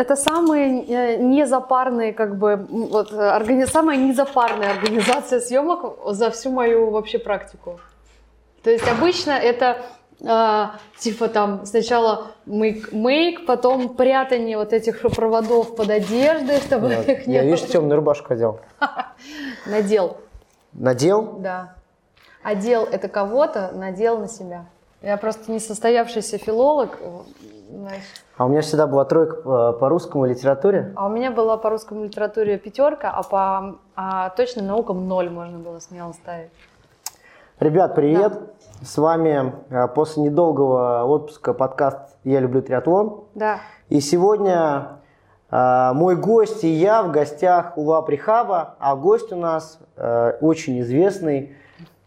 Это, самые э, незапарные, как бы, вот, э, органи... самая незапарная организация съемок за всю мою вообще практику. То есть обычно это а, типа там сначала мейк, потом прятание вот этих проводов под одеждой, чтобы Я, их не я было. видишь, темную рубашку одел. Надел, Надел? да. Одел это кого-то, надел на себя. Я просто несостоявшийся филолог, э, знаешь. А у меня всегда была тройка по, по русскому литературе. А у меня была по русскому литературе пятерка, а по а точным наукам ноль можно было смело ставить. Ребят, привет! С вами э, после недолгого отпуска подкаст «Я люблю триатлон». Да. И сегодня э, мой гость и я в гостях у Ла Прихаба, а гость у нас э, очень известный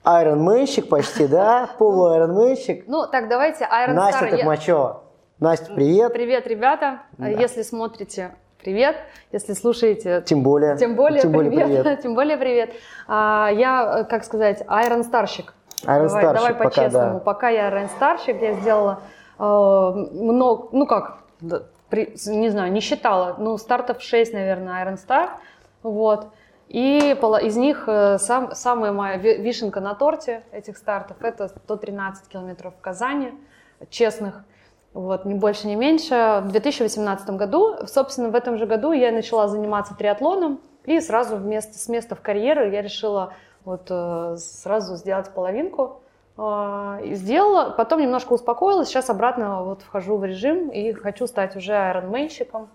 айронменщик почти, да? Полуайронменщик. Ну, так, давайте Iron Настя Токмачева. Настя, привет. Привет, ребята. Да. Если смотрите, привет. Если слушаете, Тем более. тем более, Тем более привет. привет. Тем более привет. А, я, как сказать, Iron Старщик. Iron давай, Starщик давай пока, по-честному. да. Пока я Iron Старщик, я сделала э, много, ну как, при- не знаю, не считала, ну стартов 6, наверное, Iron Star. Вот. И из них э, сам, самая моя ви- вишенка на торте этих стартов это 113 километров в Казани, честных. Вот, ни больше, ни меньше. В 2018 году, собственно, в этом же году я начала заниматься триатлоном, и сразу вместо, с места в карьеру я решила вот э, сразу сделать половинку. Э, и сделала, потом немножко успокоилась, сейчас обратно вот вхожу в режим и хочу стать уже айронменщиком,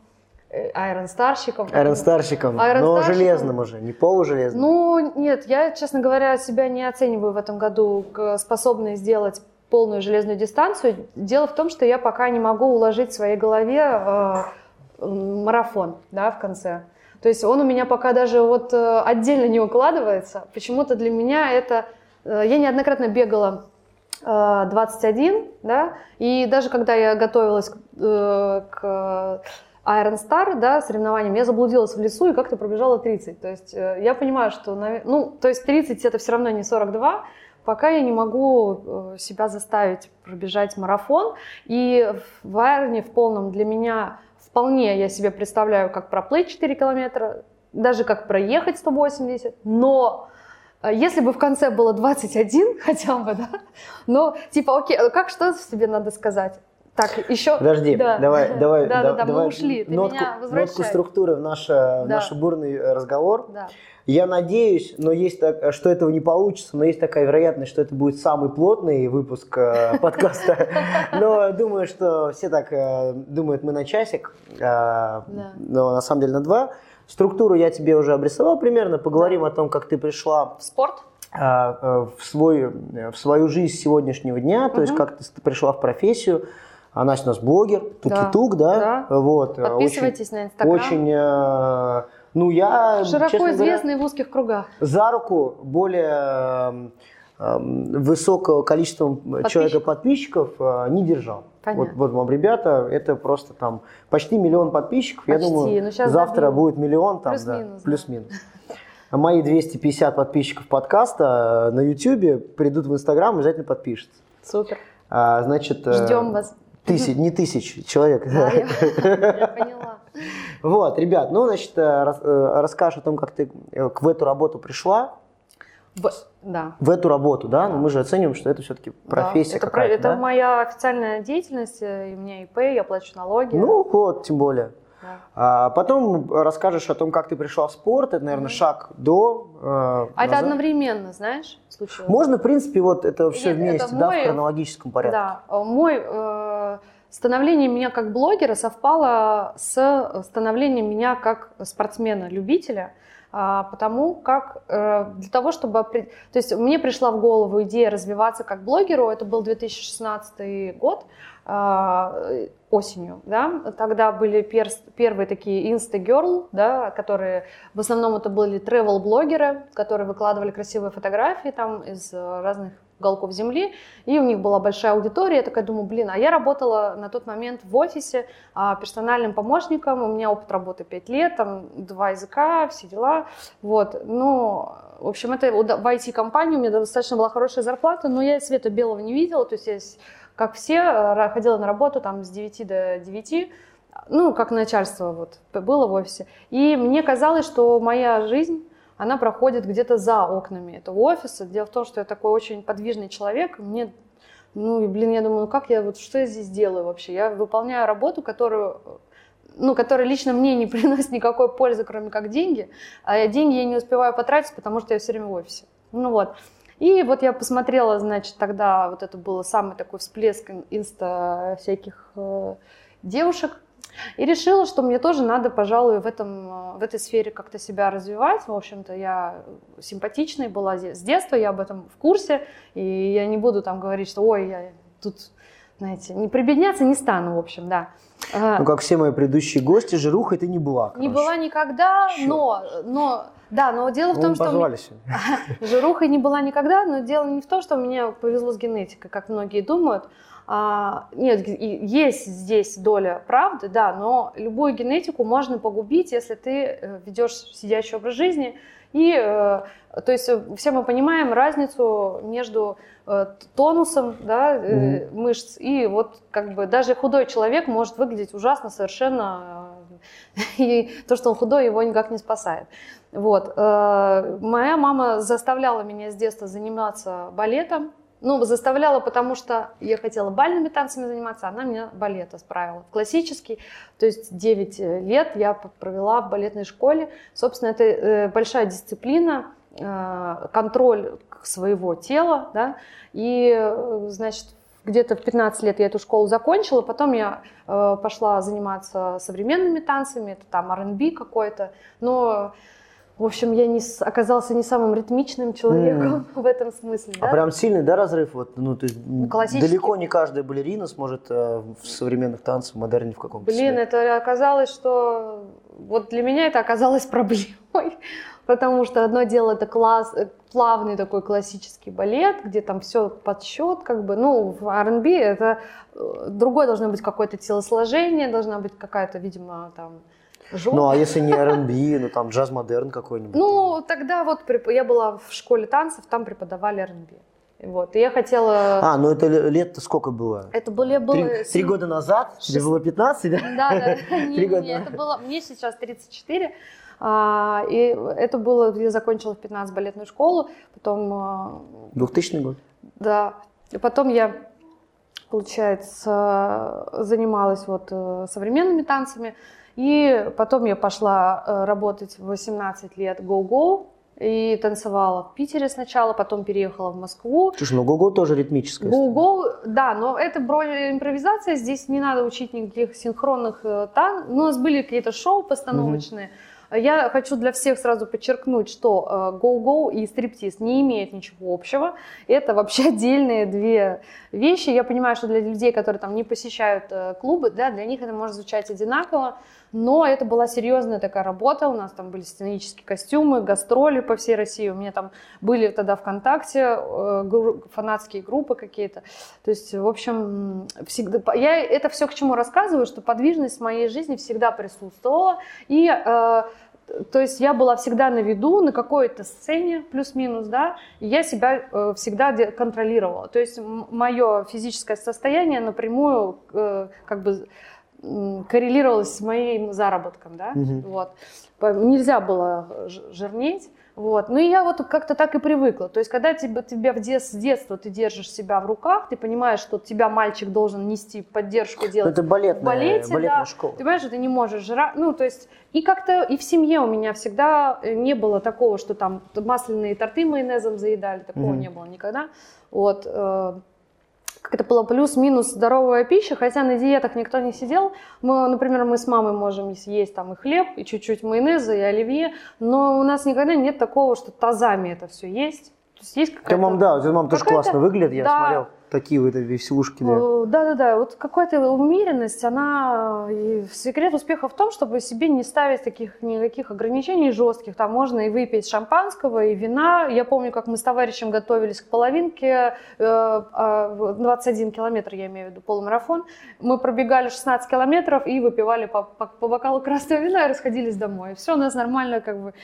э, айронстарщиком. Айронстарщиком, Iron но железным уже, не полужелезным. Ну, нет, я, честно говоря, себя не оцениваю в этом году способной сделать полную железную дистанцию. Дело в том, что я пока не могу уложить в своей голове э, марафон, да, в конце. То есть он у меня пока даже вот э, отдельно не укладывается. Почему-то для меня это... э, я неоднократно бегала э, 21, да, и даже когда я готовилась к, э, Iron Star, да, соревнованиям, я заблудилась в лесу и как-то пробежала 30. То есть э, я понимаю, что, ну, то есть 30 это все равно не 42, пока я не могу э, себя заставить пробежать марафон. И в Айроне в полном для меня вполне я себе представляю, как проплыть 4 километра, даже как проехать 180, но э, если бы в конце было 21 хотя бы, да, ну, типа, окей, э, как что себе надо сказать? Так, еще... Подожди, да. давай, давай, Да, да, да, мы ушли, ты нотку, меня нотку возвращай. структуры в, наш, в наш бурный э, разговор. Да. Я надеюсь, но есть так, что этого не получится, но есть такая вероятность, что это будет самый плотный выпуск э, подкаста. Но думаю, что все так э, думают, мы на часик, э, но на самом деле на два. Структуру я тебе уже обрисовал примерно. Поговорим о том, как ты пришла В спорт? а, э, в, свой, э, в свою жизнь сегодняшнего дня, то есть как ты пришла в профессию. А Настя у нас блогер, туки-тук, да? Да. Вот. э, Подписывайтесь на очень, Инстаграм. Очень, э, ну я, Широко честно говоря, известный в узких кругах. за руку более эм, высокого количества человека подписчиков э, не держал. Понятно. Вот, вот вам, ребята, это просто там почти миллион подписчиков. Я Почти, думаю, ну, завтра добью. будет миллион там, Плюс-минус, да. плюс-минус. А Мои 250 подписчиков подкаста э, на YouTube придут в Инстаграм, обязательно подпишутся. Супер. А, значит, э, Ждем вас. Тысяч, не тысяч человек. Да, я, я поняла. Вот, ребят, ну, значит, э, э, расскажешь о том, как ты э, в эту работу пришла. В- да. В эту работу, да? Но мы же оцениваем, что это все-таки профессия Да, это, про- какая-то, это да? моя официальная деятельность, и у меня ИП, я плачу налоги. Ну, вот, тем более. Да. А потом расскажешь о том, как ты пришла в спорт. Это, наверное, Мгм. шаг до. э, А это назад. одновременно, знаешь, случилось? Можно, в принципе, вот это все Нет, это вместе, да, мой- в хронологическом порядке. Да, э, мой э, становление меня как блогера совпало с становлением меня как спортсмена-любителя, а, потому как э, для того, чтобы... То есть мне пришла в голову идея развиваться как блогеру, это был 2016 год, э, осенью, да, тогда были перс- первые такие Insta-girl, да, которые, в основном это были travel-блогеры, которые выкладывали красивые фотографии там из э, разных уголков земли, и у них была большая аудитория, я такая думаю, блин, а я работала на тот момент в офисе а, персональным помощником, у меня опыт работы 5 лет, там два языка, все дела, вот, ну, в общем, это в IT-компании, у меня достаточно была хорошая зарплата, но я света белого не видела, то есть я как все, э, ходила на работу там с 9 до 9, ну, как начальство вот было в офисе. И мне казалось, что моя жизнь, она проходит где-то за окнами этого офиса. Дело в том, что я такой очень подвижный человек, мне ну, и, блин, я думаю, ну как я, вот что я здесь делаю вообще? Я выполняю работу, которую ну, которая лично мне не приносит никакой пользы, кроме как деньги, а деньги я не успеваю потратить, потому что я все время в офисе. Ну вот. И вот я посмотрела, значит, тогда вот это был самый такой всплеск инста всяких э, девушек, и решила, что мне тоже надо, пожалуй, в, этом, в этой сфере как-то себя развивать. В общем-то, я симпатичной была с детства, я об этом в курсе. И я не буду там говорить, что ой, я тут, знаете, не прибедняться не стану, в общем, да. Ну, как все мои предыдущие гости, жируха это не была. Короче. Не была никогда, но, но, да, но дело в том, что... Мне... Жируха не была никогда, но дело не в том, что мне повезло с генетикой, как многие думают. А, нет, есть здесь доля правды, да, но любую генетику можно погубить, если ты э, ведешь сидящий образ жизни. И, э, то есть, э, все мы понимаем разницу между тонусом да, mm-hmm. мышц и вот как бы даже худой человек может выглядеть ужасно совершенно, и то, что он худой, его никак не спасает. Вот. Моя мама заставляла меня с детства заниматься балетом, ну, заставляла, потому что я хотела бальными танцами заниматься, она меня балет справила. Классический, то есть 9 э, лет я провела в балетной школе. Собственно, это э, большая дисциплина, э, контроль своего тела, да, и, значит, где-то в 15 лет я эту школу закончила, потом я пошла заниматься современными танцами, это там R&B какой-то, но в общем, я не, оказался не самым ритмичным человеком mm. в этом смысле. А да? прям сильный, да, разрыв? Вот, ну, то есть далеко не каждая балерина сможет э, в современных танцах, в модерне в каком-то Блин, себе. это оказалось, что... Вот для меня это оказалось проблемой. Потому что одно дело это класс, э, плавный такой классический балет, где там все подсчет, как бы, ну, в R&B это э, другое должно быть какое-то телосложение, должна быть какая-то, видимо, там Жопа. Ну, а если не R&B, ну там джаз-модерн какой-нибудь? Ну, тогда вот я была в школе танцев, там преподавали R&B. Вот, и я хотела... А, ну это лет-то сколько было? Это было... было... Три, три года назад? Шест... Тебе было 15, да? Да, да. Три года это было... Мне сейчас 34. А, и это было... Я закончила в 15 балетную школу, потом... 2000 а, год? Да. И потом я, получается, занималась вот э, современными танцами. И потом я пошла э, работать в 18 лет go-go, и танцевала в Питере сначала, потом переехала в Москву. Слушай, ну го-го тоже ритмическая. Го-го, да, но это импровизация, здесь не надо учить никаких синхронных э, тан. У нас были какие-то шоу постановочные. Угу. Я хочу для всех сразу подчеркнуть, что go-go э, и стриптиз не имеют ничего общего. Это вообще отдельные две вещи. Я понимаю, что для людей, которые там не посещают э, клубы, да, для них это может звучать одинаково, но это была серьезная такая работа. У нас там были сценические костюмы, гастроли по всей России. У меня там были тогда ВКонтакте э, фанатские группы какие-то. То есть, в общем, всегда... я это все к чему рассказываю, что подвижность в моей жизни всегда присутствовала. И то есть я была всегда на виду, на какой-то сцене, плюс-минус, да, и я себя э, всегда контролировала. То есть мое физическое состояние напрямую э, как бы коррелировалось с моим заработком, да, угу. вот. Нельзя было жирнеть, вот. Ну и я вот как-то так и привыкла. То есть, когда тебе, тебя в дет, с детства ты держишь себя в руках, ты понимаешь, что тебя мальчик должен нести поддержку ну, делать. это балетная, в балете, балетная да. школа. Ты понимаешь, что ты не можешь жрать. Ну, то есть, и как-то и в семье у меня всегда э, не было такого, что там масляные торты майонезом заедали, такого mm-hmm. не было никогда. Вот. Как это было плюс-минус здоровая пища, хотя на диетах никто не сидел. Мы, например, мы с мамой можем съесть там и хлеб, и чуть-чуть майонеза, и оливье, но у нас никогда нет такого, что тазами это все есть. То есть есть какая-то... Мам, да, у мам тоже классно выглядит, я да. смотрел такие вот веселушки. Да, да, да. Вот какая-то умеренность, она... И секрет успеха в том, чтобы себе не ставить таких никаких ограничений жестких. Там можно и выпить шампанского, и вина. Я помню, как мы с товарищем готовились к половинке, 21 э, а, километр, я имею в виду, полумарафон. Мы пробегали 16 километров и выпивали по, по, по бокалу красного вина и расходились домой. Все у нас нормально, как бы...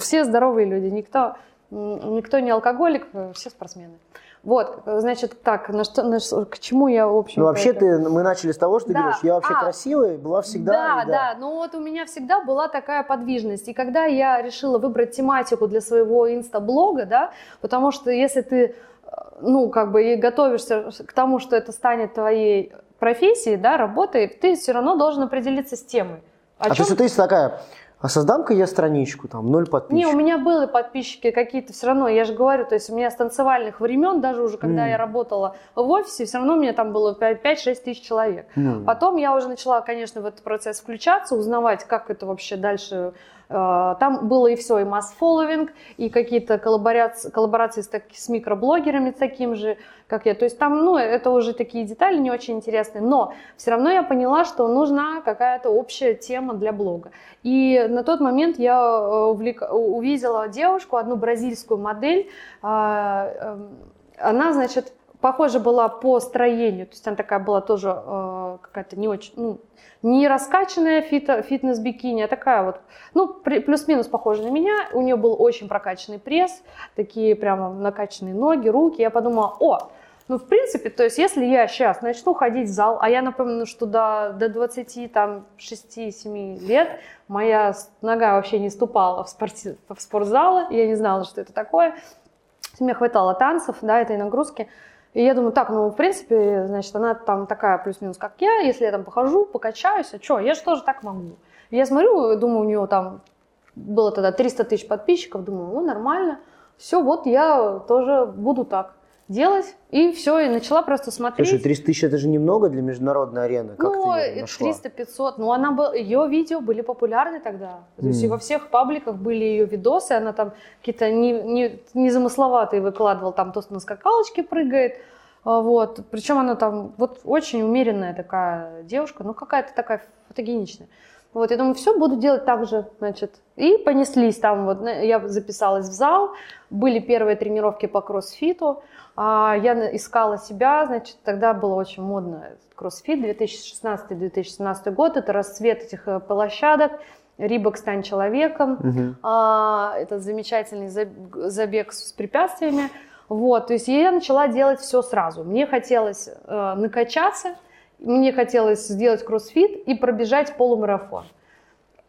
Все здоровые люди, никто, никто не алкоголик, все спортсмены. Вот, значит, так, на что, на что- к чему я, в общем Ну, вообще, ты, мы начали с того, что ты Да. говоришь, я вообще А. красивая, была всегда. Да, и да, ну вот у меня всегда была такая подвижность. И когда я решила выбрать тематику для своего инстаблога, да, потому что если ты, э, ну, как бы и готовишься к тому, что это станет твоей профессией, да, работой, ты все равно должен определиться с темой. О А то чём есть, ты такая, а создам-ка я страничку, там, ноль Не, подписчиков. у меня были подписчики какие-то все равно, я же говорю, то есть у меня с танцевальных времен, даже уже когда М. я работала в офисе, все равно у меня там было 5-6 тысяч человек. Ну, Потом я уже начала, конечно, в этот процесс включаться, узнавать, как это вообще дальше. Э, Там было и все, и масс-фолловинг, и какие-то коллаборации, коллаборации с, таки- с микроблогерами таким же, как я. То есть там, ну, это уже такие детали не очень интересные. Но все равно я поняла, что нужна какая-то общая тема для блога. И на тот момент я э, увлек- увидела девушку, одну бразильскую модель. а, эм, Она, значит, похожа была по строению. То есть она такая была тоже э, какая-то не очень, ну, не раскачанная фито- фитнес-бикини, а такая вот, ну, плюс-минус похожа на меня. У нее был очень прокачанный пресс, такие прямо накачанные ноги, руки. Я подумала, о, ну, в принципе, то есть, если я сейчас начну ходить в зал, а я напомню, что до, до 26-7 лет моя нога вообще не ступала в, спорти- в спортзалы, я не знала, что это такое. Мне хватало танцев, да, этой нагрузки. И я думаю, так, ну, в принципе, значит, она там такая плюс-минус, как я. Если я там похожу, покачаюсь, а что, я же тоже так могу. И я смотрю, думаю, у нее там было тогда 300 тысяч подписчиков, думаю, ну, нормально. Все, вот я тоже буду так делать. И все, и начала просто смотреть. Слушай, 300 тысяч это же немного для международной арены. Как ну, ты нашла? 300-500. Ну, она был, ее видео были популярны тогда. То есть и во всех пабликах были ее видосы. Она там какие-то не, не, незамысловатые выкладывала. Там то, что на скакалочке прыгает. А, Вот. Причем она там вот очень умеренная такая девушка. Ну, какая-то такая фотогеничная. Вот, я думаю, все, буду делать так же, значит. И понеслись там, вот, на- я записалась в зал, были первые тренировки по кроссфиту, а, я искала себя, значит, тогда было очень модно кроссфит, 2016-2017 год, это расцвет этих э, площадок, Рибок «Стань человеком», а, это замечательный заб- забег с препятствиями. Вот, то есть я начала делать все сразу. Мне хотелось э, накачаться, мне хотелось сделать кроссфит и пробежать полумарафон.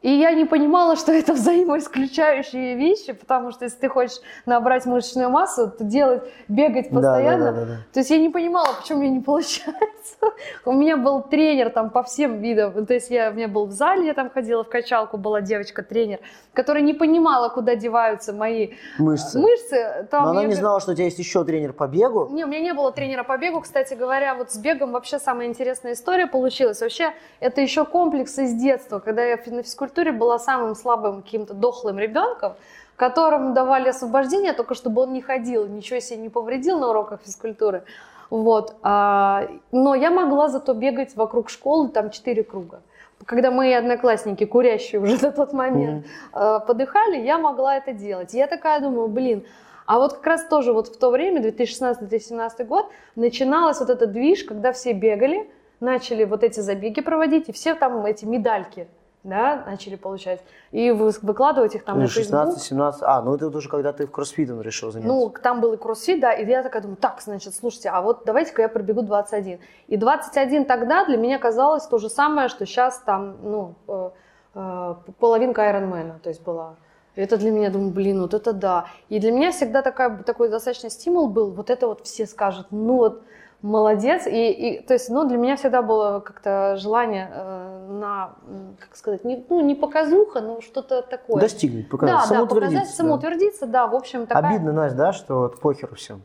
И я не понимала, что это взаимоисключающие вещи, потому что если ты хочешь набрать мышечную массу, то делать, бегать Да, да, постоянно. да, да, да. То есть я не понимала, почему мне не получается. У меня был тренер там по всем видам. То есть я, у меня был в зале, я там ходила в качалку, была девочка-тренер, которая не понимала, куда деваются мои Мышцы. мышцы. Там Но она я не знала, что у тебя есть еще тренер по бегу. не, у меня не было тренера по бегу, кстати говоря, вот с бегом вообще самая интересная история получилась. Вообще, это еще комплекс из детства, когда я на физкультуре была самым слабым каким-то дохлым ребенком, которому давали освобождение, только чтобы он не ходил, ничего себе не повредил на уроках физкультуры. Вот. а, но я могла зато бегать вокруг школы там четыре круга. Когда мои одноклассники, курящие уже на тот момент, э, подыхали, я могла это делать. Я такая думаю, блин, а вот как раз тоже вот в то время, 2016-2017 год, начиналась вот этот движ, когда все бегали, начали вот эти забеги проводить, и все там эти медальки, да, начали получать. И вы- выкладывать их там на Facebook. 16-17. А, ну это уже когда ты в кроссфитом решил заняться. Ну, там был и кроссфит, да, и я такая думаю, так, значит, слушайте, а вот давайте-ка я пробегу 21. И 21 тогда для меня казалось то же самое, что сейчас там, ну, э, э, половинка Айронмена, то есть была. И Это для меня, думаю, блин, вот это да. И для меня всегда такая, такой достаточно стимул был, вот это вот все скажут, ну вот, молодец. И, и, то есть, ну, для меня всегда было как-то желание э, на, как сказать, не, ну, не показуха, но что-то такое. Достигнуть, показать, да, да, самоутвердиться, показать, самоутвердиться, да, в общем, такая... Обидно, Настя, да, что вот похеру всем.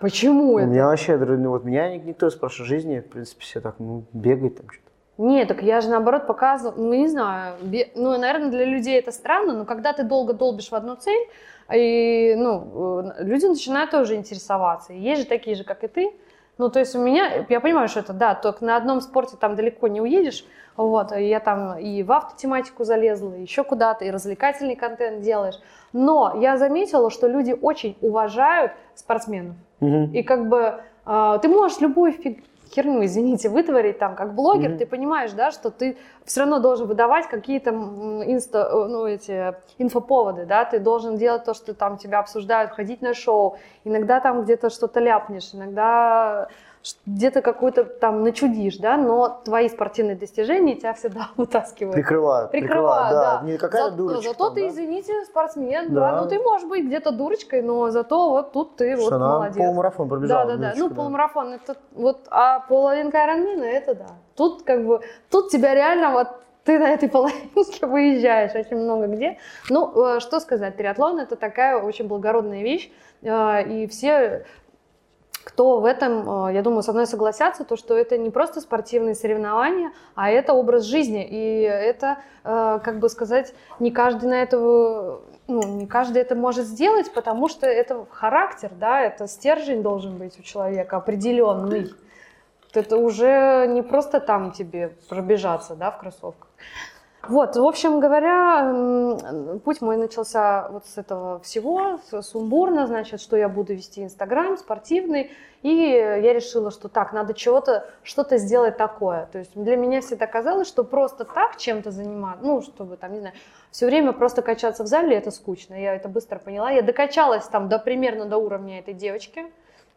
Почему У это? меня вообще, ну, вот меня ник- никто из прошлой жизни, в принципе, все так, ну, бегает там что-то. Нет, так я же наоборот показываю, ну не знаю, бе- ну, наверное, для людей это странно, но когда ты долго долбишь в одну цель, и, ну, э, люди начинают тоже интересоваться. И есть же такие же, как и ты. Ну, то есть у меня, я понимаю, что это, да, только на одном спорте там далеко не уедешь, вот, я там и в автотематику залезла, еще куда-то, и развлекательный контент делаешь. Но я заметила, что люди очень уважают спортсменов. Мгм. И как бы а, ты можешь любую фиг- херню, извините, вытворить там как блогер, Мгм. ты понимаешь, да, что ты все равно должен выдавать какие-то инста, э, ну, эти инфоповоды, да, ты должен делать то, что там тебя обсуждают, ходить на шоу, иногда там где-то что-то ляпнешь, иногда где-то какой-то там начудишь, да, но твои спортивные достижения тебя всегда вытаскивают. Прикрывают, прикрывают, да. Не какая-то За- дурочка. Зато там, ты, да? извините, спортсмен, да. Да. Ну, ты можешь быть где-то дурочкой, но зато вот тут ты вот Что она молодец. полумарафон пробежала. Да, да, да. минуточку, Ну, полумарафон это вот, а половинка Ironman это да. Тут как бы, тут тебя реально вот ты на этой половинке выезжаешь очень много где. Ну, э, что сказать, триатлон это такая очень благородная вещь, э, и все кто в этом, э, я думаю, со мной согласятся, то, что это не просто спортивные соревнования, а это образ жизни. И это, э, как бы сказать, не каждый на это, ну, не каждый это может сделать, потому что это характер, да, это стержень должен быть у человека определенный. Это уже не просто там тебе пробежаться, да, в кроссовках. Вот, в общем говоря, путь мой начался вот с этого всего, сумбурно, значит, что я буду вести Инстаграм спортивный, и я решила, что так, надо чего-то, что-то сделать такое. То есть для меня всегда казалось, что просто так чем-то заниматься, ну, чтобы там, не знаю, все время просто качаться в зале, это скучно. Я это быстро поняла. Я докачалась там до примерно до уровня этой девочки,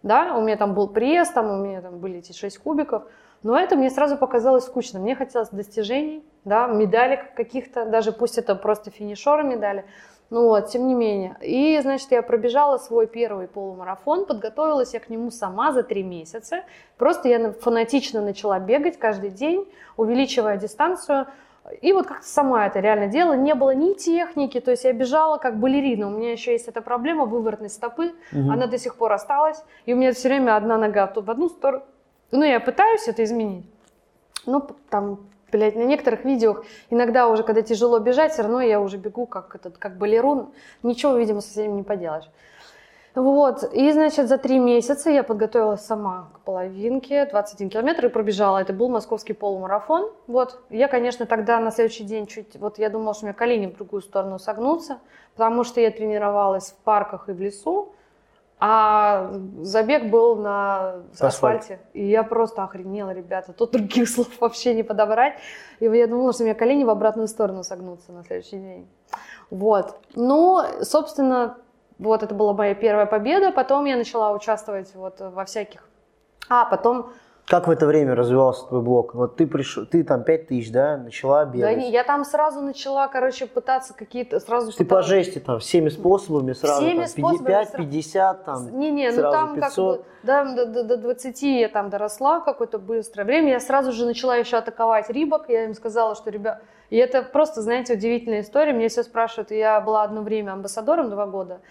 да, у меня там был пресс, там у меня там были эти 6 кубиков, но это мне сразу показалось скучно. Мне хотелось достижений, да, медалек каких-то, даже пусть это просто финишеры медали. Ну вот, тем не менее. И, значит, я пробежала свой первый полумарафон, подготовилась я к нему сама за три месяца. Просто я на- фанатично начала бегать каждый день, увеличивая дистанцию. И вот как-то сама это реально делала. Не было ни техники, то есть я бежала как балерина. У меня еще есть эта проблема выворотной стопы. Мгм. Она до сих пор осталась. И у меня все время одна нога то в одну сторону. Ну, я пытаюсь это изменить. Ну, там, блядь, на некоторых видео иногда уже, когда тяжело бежать, все равно я уже бегу как этот, как балерун. Ничего, видимо, с этим не поделаешь. Вот, и, значит, за три месяца я подготовилась сама к половинке, 21 километр, и пробежала. Это был московский полумарафон. Вот, я, конечно, тогда на следующий день чуть, вот я думала, что у меня колени в другую сторону согнутся, потому что я тренировалась в парках и в лесу, а забег был на Асфальте. асфальте. И я просто охренела, ребята. Тут других слов вообще не подобрать. И я думала, что у меня колени в обратную сторону согнутся на следующий день. Вот. Ну, собственно, вот это была моя первая победа. Потом я начала участвовать вот во всяких... А, потом... Как в это время развивался твой блог? Вот ты пришел, ты там 5 тысяч, да, начала Да, бегать. не, я там сразу начала, короче, пытаться какие-то... Сразу Ты по жести там всеми способами сразу, Всеми там, способами 5, сразу. 50, там, Не-не, ну сразу там 500. как бы да, до, до- до 20 я там доросла какое-то быстрое время. Я сразу же начала еще атаковать Рибок. Я им сказала, что, ребят... И это просто, знаете, удивительная история. Мне все спрашивают, я была одно время амбассадором два года.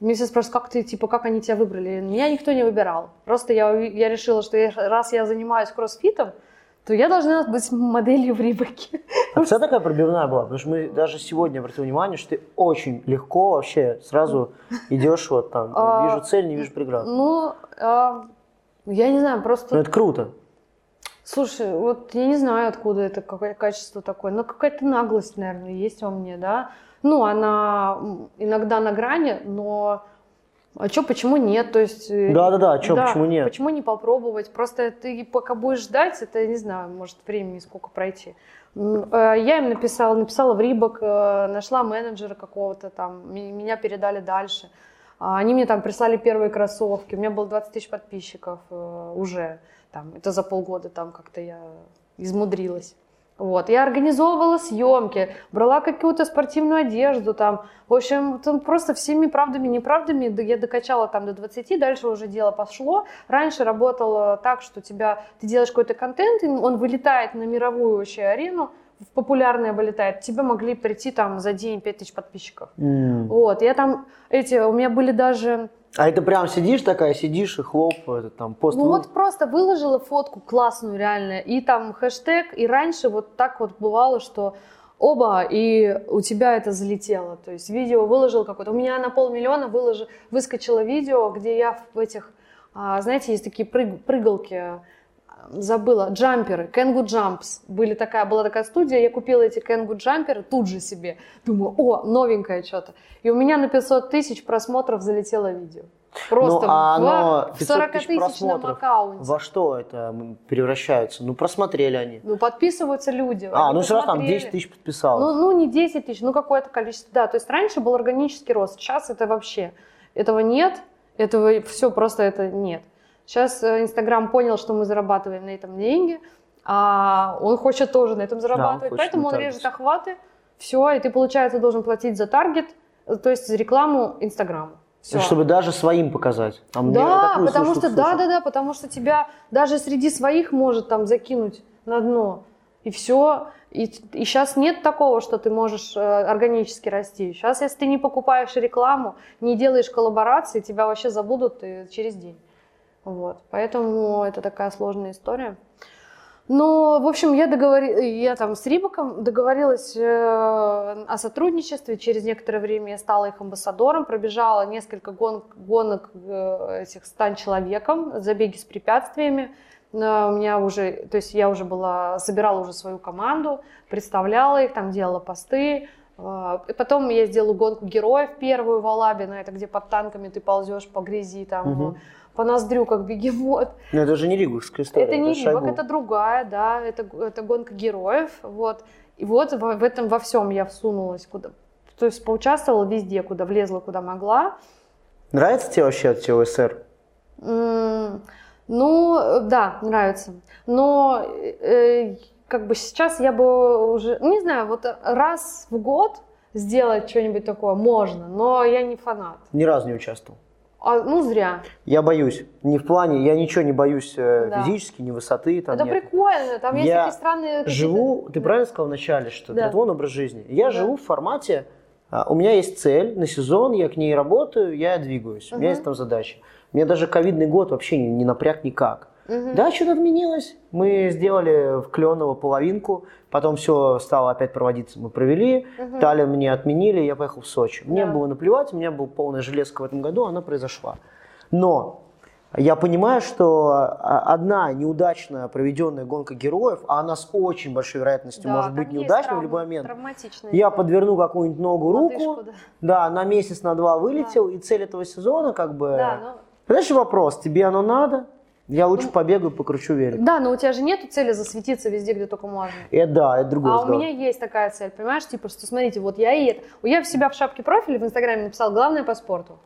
Мне все спрашивают, как ты, типа, как они тебя выбрали? Меня никто не выбирал. Просто я, я решила, что я- раз я занимаюсь кроссфитом, то я должна быть моделью в Рибаке. А вся такая пробивная была, потому что мы даже сегодня обратили внимание, что ты очень легко вообще сразу идешь вот там, А, вижу цель, не вижу преград. Ну, а, я не знаю, просто... Ну это круто. Слушай, вот я не знаю, откуда это какое качество такое, но какая-то наглость, наверное, есть во мне, да. Ну, она иногда на грани, но а что, почему нет? То есть... э, Да-да-да, а чё, почему нет? Почему не попробовать? Просто ты пока будешь ждать, это, не знаю, может времени сколько пройти. Э, Я им написала, написала в Рибок, э, нашла менеджера какого-то там, меня передали дальше. А Они мне там прислали первые кроссовки, у меня было 20 тысяч подписчиков э, уже. Там, это за полгода там как-то я измудрилась. Вот, я организовывала съемки, брала какую-то спортивную одежду там. В общем, там просто всеми правдами, неправдами д- я докачала там до 20, дальше уже дело пошло. Раньше работало так, что тебя, ты делаешь какой-то контент, и он вылетает на мировую вообще арену, в популярное вылетает, тебе могли прийти там за день 5000 подписчиков. М. Вот, я там, эти, у меня были даже А это прям сидишь такая, сидишь и хлоп, этот там пост. Ну вы- вот просто выложила фотку классную реально, и там хэштег, и раньше вот так вот бывало, что оба, и у тебя это залетело. То есть видео выложил какое-то. У меня на полмиллиона выложи, выскочило видео, где я в этих, а, знаете, есть такие прыг- прыгалки, забыла, джамперы, Кенгу Джампс. Были такая, была такая студия, я купила эти Кенгу Джамперы тут же себе. Думаю, о, новенькое что-то. И у меня на 500 тысяч просмотров залетело видео. Просто Ну, а в- оно в 500 40 тысяч аккаунте. Во что это превращается? Ну, просмотрели они. Ну, подписываются люди. А, ну все равно там посмотрели. 10 тысяч подписалось. Ну, ну, не 10 тысяч, ну, какое-то количество. Да, то есть раньше был органический рост, сейчас это вообще, этого нет, этого все просто это нет. Сейчас э, Инстаграм понял, что мы зарабатываем на этом деньги, а он хочет тоже на этом зарабатывать, хочет поэтому на он режет охваты, все, и ты, получается, должен платить за таргет, э, то есть за рекламу Инстаграму. Всё. Чтобы даже своим показать. Я Да, потому что, да, да, да, потому что тебя даже среди своих может там закинуть на дно. И все. И, сейчас нет такого, что ты можешь э, органически расти. Сейчас, если ты не покупаешь рекламу, не делаешь коллаборации, тебя вообще забудут э, через день. Вот. Поэтому это такая сложная история. Ну, в общем, я, договори... я там с Рибаком договорилась э, о сотрудничестве. Через некоторое время я стала их амбассадором, пробежала несколько гон... гонок э, этих «Стань человеком», забеги с препятствиями. Э, У меня уже, то есть я уже была, собирала уже свою команду, представляла их, там делала посты. Э, И потом я сделала гонку героев первую в Алабе, на это где под танками ты ползешь по грязи, там Мгм. По ноздрю, как бегемот. Ну, это же не Риговская история. Это не. Рибок, это другая, да, это, это гонка героев, вот. И вот в, в этом во всем я всунулась, куда, то есть поучаствовала везде, куда влезла, куда могла. Нравится тебе вообще от ТОСР? М, Ну, да, нравится. Но э, как бы сейчас я бы уже, не знаю, вот раз в год сделать что-нибудь такое можно, но я не фанат. Ни разу не участвовал. А, ну, зря. Я боюсь. Не в плане, я ничего не боюсь э, Да. физически, ни высоты. Там это нет. прикольно, там есть Я такие странные... какие-то- Живу, ты Да. правильно сказал вначале, что Да. триатлон образ жизни. Я Да. живу в формате, а, у меня есть цель на сезон, я к ней работаю, я двигаюсь, у меня есть там задача. Меня даже ковидный год вообще не, не напряг никак. Мгм. Да, что-то изменилось. Мы сделали в Кленово половинку, потом все стало опять проводиться. Мы провели, Мгм. Таллин мне отменили, я поехал в Сочи. Мне Да. было наплевать, у меня была полная железка в этом году, она произошла. Но я понимаю, что а, одна неудачно проведенная гонка героев, а она с очень большой вероятностью Да, может быть неудачной в любой момент. Я история. подверну какую-нибудь ногу, руку, Лодыжку, да. да, на месяц, на два вылетел, и цель этого сезона как бы... Да, ну, Знаешь, вопрос, тебе оно надо? Я лучше побегаю, покручу велик. да, но у тебя же нету цели засветиться везде, где только можно. Это да, это другой а у разговор. меня есть такая цель, понимаешь, типа, что смотрите, вот я и это. Я в себя в шапке профиля в Инстаграме написал «Главное по спорту».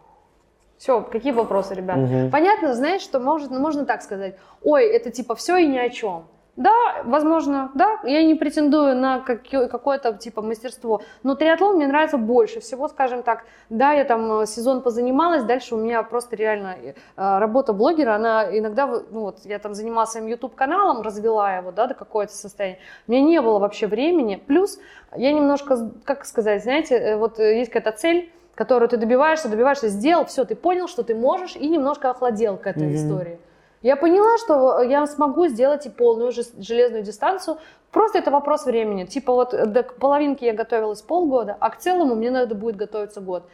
Все, какие вопросы, ребят? Мгм. Понятно, знаешь, что может, можно так сказать. Ой, это типа все и ни о чем. Да, возможно, да, я не претендую на какое- какое-то типа мастерство, но триатлон мне нравится больше всего, скажем так. Да, я там э, сезон позанималась, дальше у меня просто реально э, работа блогера, она иногда, ну вот, я там занималась своим YouTube-каналом, развела его, да, до какое-то состояние. У меня не было вообще времени, плюс я немножко, как сказать, знаете, э, вот есть какая-то цель, которую ты добиваешься, добиваешься, сделал, все, ты понял, что ты можешь, и немножко охладел к этой Мгм. истории. Я поняла, что я смогу сделать и полную железную дистанцию. Просто это вопрос времени. Типа вот до половинки я готовилась полгода, а к целому мне надо будет готовиться год.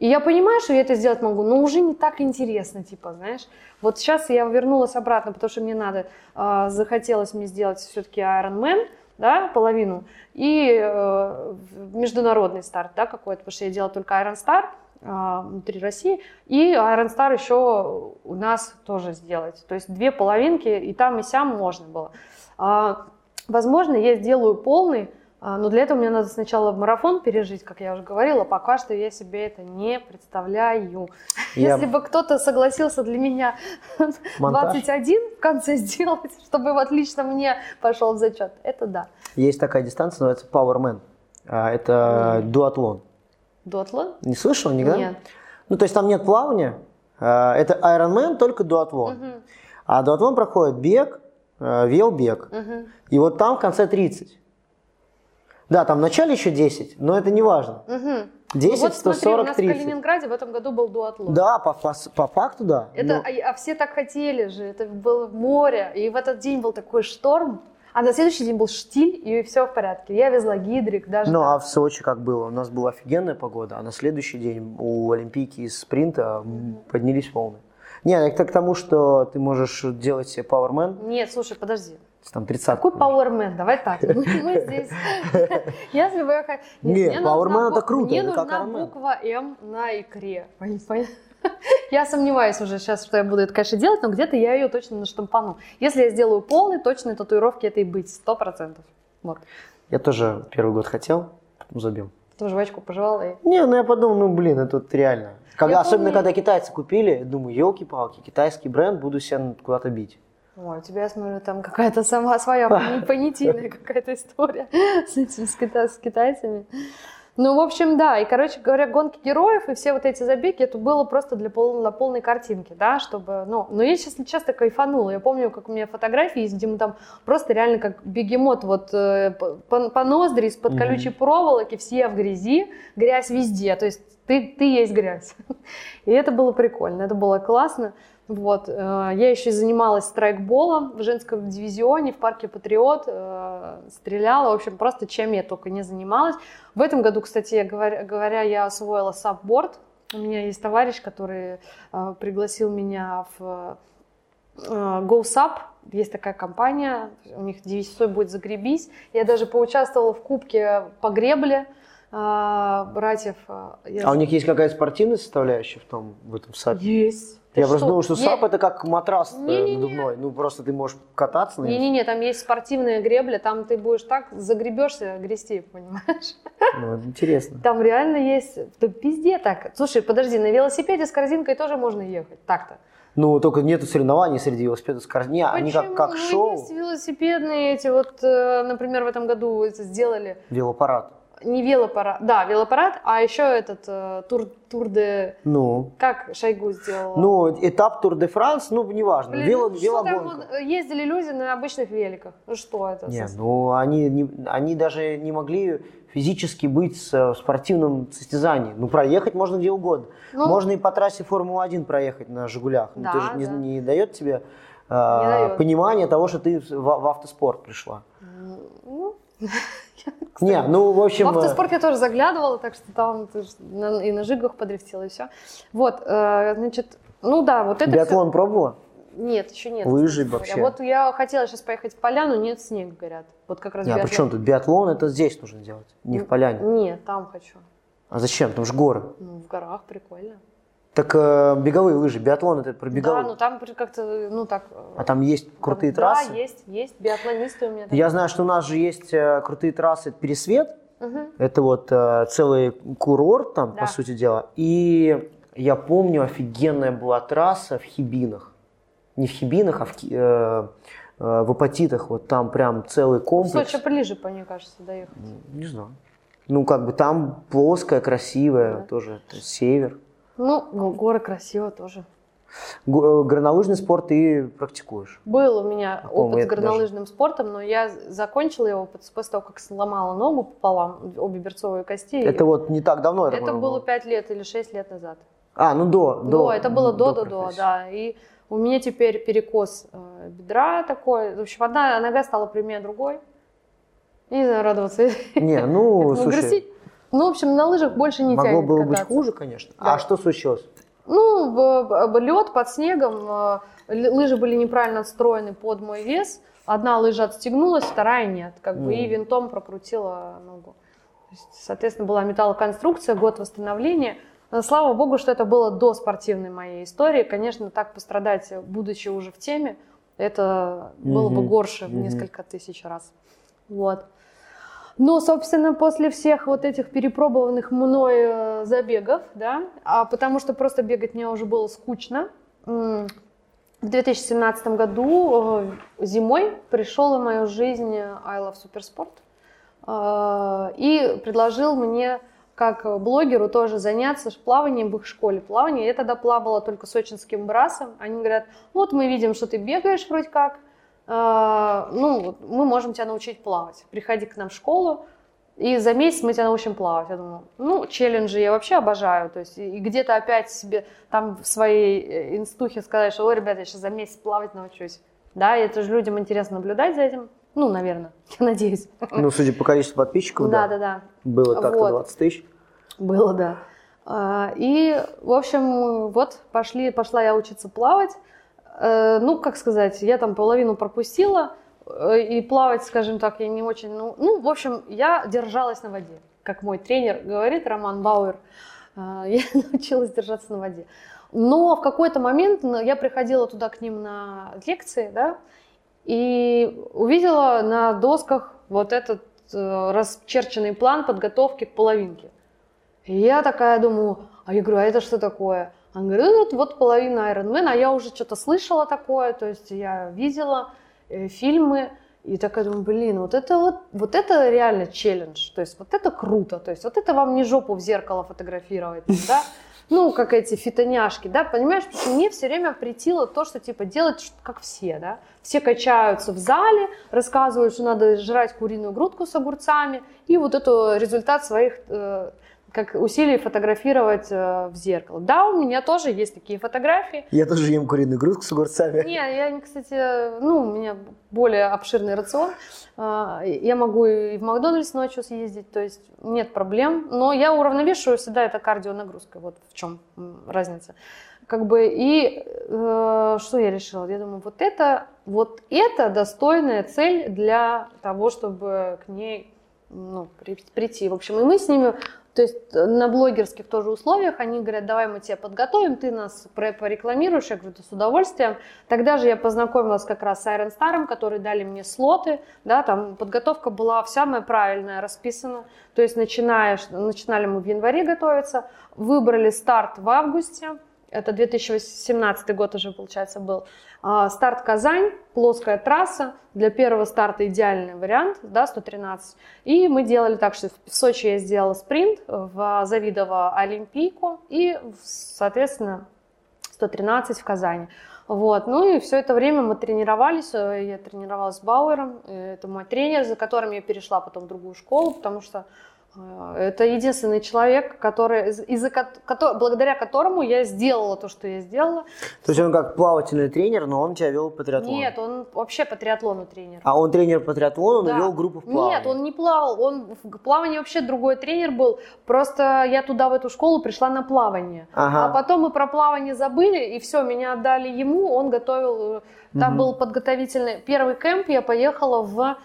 И я понимаю, что я это сделать могу, но уже не так интересно, типа, знаешь. Вот сейчас я вернулась обратно, потому что мне надо, а, захотелось мне сделать все-таки Iron Man, да, половину, и э, международный старт, да, какой-то, потому что я делала только Iron Star внутри России, и Iron Star еще у нас тоже сделать. То есть две половинки, и там, и сям можно было. А, возможно, я сделаю полный, а, но для этого мне надо сначала марафон пережить, как я уже говорила. Пока что я себе это не представляю. Я- Если бы кто-то согласился для меня Монтаж. 21 в конце сделать, чтобы вот лично мне пошел в зачет, это да. Есть такая дистанция, называется Powerman. А, Это дуатлон. Дуатлон? Не слышал никогда? Нет. Ну, то есть там нет плавания. А, Это Ironman, только дуатлон. Мгм, А дуатлон проходит бег, э, велбег. мгм. И вот там в конце 30. Да, там в начале еще 10, но это не важно. Мгм. 10, Ну вот смотри, у 140, нас в 30. Калининграде в этом году был дуатлон. Да, по, по, по факту да. Это, Но- а, а все так хотели же, это было море, и в этот день был такой шторм, а на следующий день был штиль, и все в порядке. Я везла гидрик, даже Ну, а так. в Сочи как было? У нас была офигенная погода, а на следующий день у Олимпийки из спринта м, поднялись волны. Не, это к тому, что ты можешь делать себе Powerman, Нет, слушай, подожди. там 30. Какой Powerman? Давай так. Мы, здесь. Если бы я хот- Не, мне нужна Powerman это круто, Мне нужна буква М на икре. Я сомневаюсь уже сейчас, что я буду это, конечно, делать, но где-то я ее точно наштампану. Если я сделаю полный, точно татуировки это и быть, сто процентов. Вот. Я тоже первый год хотел, потом забил. Ты жвачку пожевала и... Не, ну я подумал, ну блин, это вот реально. Когда, Я особенно помню. когда китайцы купили, думаю, елки-палки, китайский бренд, буду себя куда-то бить. Ой, у тебя, смотрю, там какая-то сама своя понятийная какая-то история с этим, с китайцами. Ну, в общем, да, и, короче говоря, гонки героев и все вот эти забеги, это было просто для, пол- для полной картинки, да, чтобы, ну, но я сейчас часто кайфанула, я помню, как у меня фотографии есть, где мы там просто реально как бегемот, вот э, по, по- ноздри, из-под Мгм. колючей проволоки, все в грязи, грязь везде, то есть ты, ты есть грязь. И это было прикольно, это было классно. Вот. э, Я еще и занималась страйкболом в женском дивизионе в парке Патриот, э, стреляла, в общем, просто чем я только не занималась. В этом году, кстати, я говоря, говоря, я освоила сапборд. У меня есть товарищ, который э, пригласил меня в GoSUP. Есть такая компания, у них девиз «Всё будет загребись». Я даже поучаствовала в кубке по гребле э, братьев. э, я А у них есть какая-то спортивная составляющая в том, в этом САПе? Есть. Ты Я просто думал, что САП это как матрас э, Не-не-не. надувной. Ну, просто ты можешь кататься на нем. Не-не-не, там есть спортивная гребля, там ты будешь так загребешься грести, понимаешь? Ну, это интересно. Там реально есть, да везде так. Слушай, подожди, на велосипеде с корзинкой тоже можно ехать, так-то. Ну, только нету соревнований среди велосипедов с корзине. Они как, как Ну, шоу, Есть велосипедные эти вот, э, например, в этом году сделали велопарад. Не велопарад, да, велопарад, а еще этот э, тур, тур де, Ну, как Шойгу сделал? ну, этап Тур де Франс, ну, неважно. Блин, Вело, ну там велогонка. вот, э, ездили люди на обычных великах. Ну что это? Не, ну они, не, они даже не могли физически быть с- в спортивном состязании. Ну, проехать можно где угодно. Ну, Можно и по трассе Формулы-1 проехать на «Жигулях». Ну, Да, ты же не, да. не дает тебе э, дает. понимание того, что ты в, в автоспорт пришла. ну, Не, ну, в общем... В автоспорт я тоже заглядывала, так что там и на жигах подрифтила, и все. Вот, э, значит, ну да, вот э, это биатлон пробовала? всё- Нет, еще нет. Лыжи говоря. вообще. Вот я хотела сейчас поехать в поляну, нет, снег, говорят. Вот как раз Не, а биатлон. при чем тут? Биатлон это здесь нужно делать, не в поляне. Нет, там хочу. А зачем? Там же горы. Ну, в горах прикольно. Так э, беговые лыжи, биатлон это про беговые. Да, ну там как-то, ну так... А там есть крутые да, трассы? есть, есть. Биатлонисты у меня там. Я знаю, что у нас же есть э, крутые трассы, это Пересвет, Мгм. это вот э, целый курорт там, Да. по сути дела. И я помню, офигенная была трасса в Хибинах. Не в Хибинах, а в, э, э, в Апатитах. Вот там прям целый В комплекс. Сочи ближе, по мне кажется, доехать. Не знаю. Ну, как бы там плоская, красивая, Да. тоже это север. Ну, го- горы красиво тоже. Го- э, Горнолыжный спорт ты практикуешь. Был у меня По-моему, опыт с это горнолыжным спортом, но я закончила его пос- после того, как сломала ногу пополам, обе берцовые кости. и Это вот не так давно, это понимаю, было 5 лет или 6 лет назад. А, ну до. До, это было до, до, до, профессии. да. И у меня теперь перекос э, бедра такой. В общем, одна нога стала прямее другой. Не знаю, радоваться. Не, ну, Ну, слушай, грустить. Ну, в общем, на лыжах больше не могло тянет было быть кататься. хуже, конечно. Да. А что случилось? Ну, лед под снегом, э, лыжи были неправильно отстроены под мой вес. Одна лыжа отстегнулась, вторая нет. Как бы и винтом прокрутила ногу. Есть, соответственно, была металлоконструкция, год восстановления. Но слава богу, что это было до спортивной моей истории. Конечно, так пострадать, будучи уже в теме, это было бы горше в Мгм. несколько тысяч раз. Вот. Ну, собственно, после всех вот этих перепробованных мной э, забегов, да, а потому что просто бегать мне уже было скучно, в 2017 году э, зимой пришел в мою жизнь I Love э, и предложил мне как блогеру тоже заняться плаванием в их школе плавания. Я тогда плавала только сочинским брасом. Они говорят, вот мы видим, что ты бегаешь вроде как, э, ну, вот мы можем тебя научить плавать. Приходи к нам в школу, и за месяц мы тебя научим плавать. Я думаю, ну, челленджи я вообще обожаю. То есть, и и где-то опять себе там в своей э, инстухе сказать, что, ой, ребята, я сейчас за месяц плавать научусь. Да, и это же людям интересно наблюдать за этим. Ну, наверное, я надеюсь. Ну, судя по количеству подписчиков, Да, да. да, да. Было так-то Вот. 20 тысяч. Было, да. А, И, в общем, вот пошли, пошла я учиться плавать. Э, Ну, как сказать, я там половину пропустила, э, и плавать, скажем так, я не очень... Ну, ну в общем, я держалась на воде. Как мой тренер говорит, Роман Бауэр, э, я научилась держаться на воде. Но в какой-то момент я приходила туда к ним на лекции, да, и увидела на досках вот этот расчерченный план подготовки к половинке. И я такая думаю, а я говорю, а это что такое? Он говорит, ну, вот, вот половина Iron Man, а я уже что-то слышала такое, то есть я видела э, фильмы, и такая думаю, блин, вот это вот, вот это реально челлендж, то есть вот это круто, то есть вот это вам не жопу в зеркало фотографировать, да, ну, как эти фитоняшки, да, понимаешь, потому что мне все время притило то, что, типа, делать как все, да, все качаются в зале, рассказывают, что надо жрать куриную грудку с огурцами, и вот это результат своих э, как усилий фотографировать э, в зеркало. Да, у меня тоже есть такие фотографии. Я тоже ем куриную грудку с огурцами. Не, я, кстати, ну, у меня более обширный рацион. Э, я могу и в Макдональдс ночью съездить, то есть нет проблем. Но я уравновешиваю всегда это кардионагрузкой. Вот в чем разница. Как бы, и э, что я решила? Я думаю, вот это, вот это достойная цель для того, чтобы к ней ну, прийти. В общем, и мы с ними то есть э, на блогерских тоже условиях они говорят, давай мы тебя подготовим, ты нас порекламируешь. Я говорю, да с удовольствием. Тогда же я познакомилась как раз с Iron Star, которые дали мне слоты. Да, там подготовка была вся моя правильная, расписана. То есть начинаешь, начинали мы в январе готовиться, выбрали старт в августе, это 2017 год уже, получается, был. А, старт Казань, плоская трасса. Для первого старта идеальный вариант, да, 113. И мы делали так, что в Сочи я сделала спринт, в Завидово Олимпийку и, соответственно, 113 в Казани. Вот. Ну и все это время мы тренировались. Я тренировалась с Бауэром. Это мой тренер, за которым я перешла потом в другую школу, потому что это единственный человек, который, из-за, благодаря которому я сделала то, что я сделала. То есть он как плавательный тренер, но он тебя вел по триатлону? Нет, он вообще по триатлону тренер. А он тренер по триатлону, да. но вел группу в плавании? Нет, он не плавал, он в плавании вообще другой тренер был. Просто я туда, в эту школу, пришла на плавание. Ага. А потом мы про плавание забыли, и все, меня отдали ему, он готовил, э, там угу. был подготовительный, первый кемп, я поехала в а,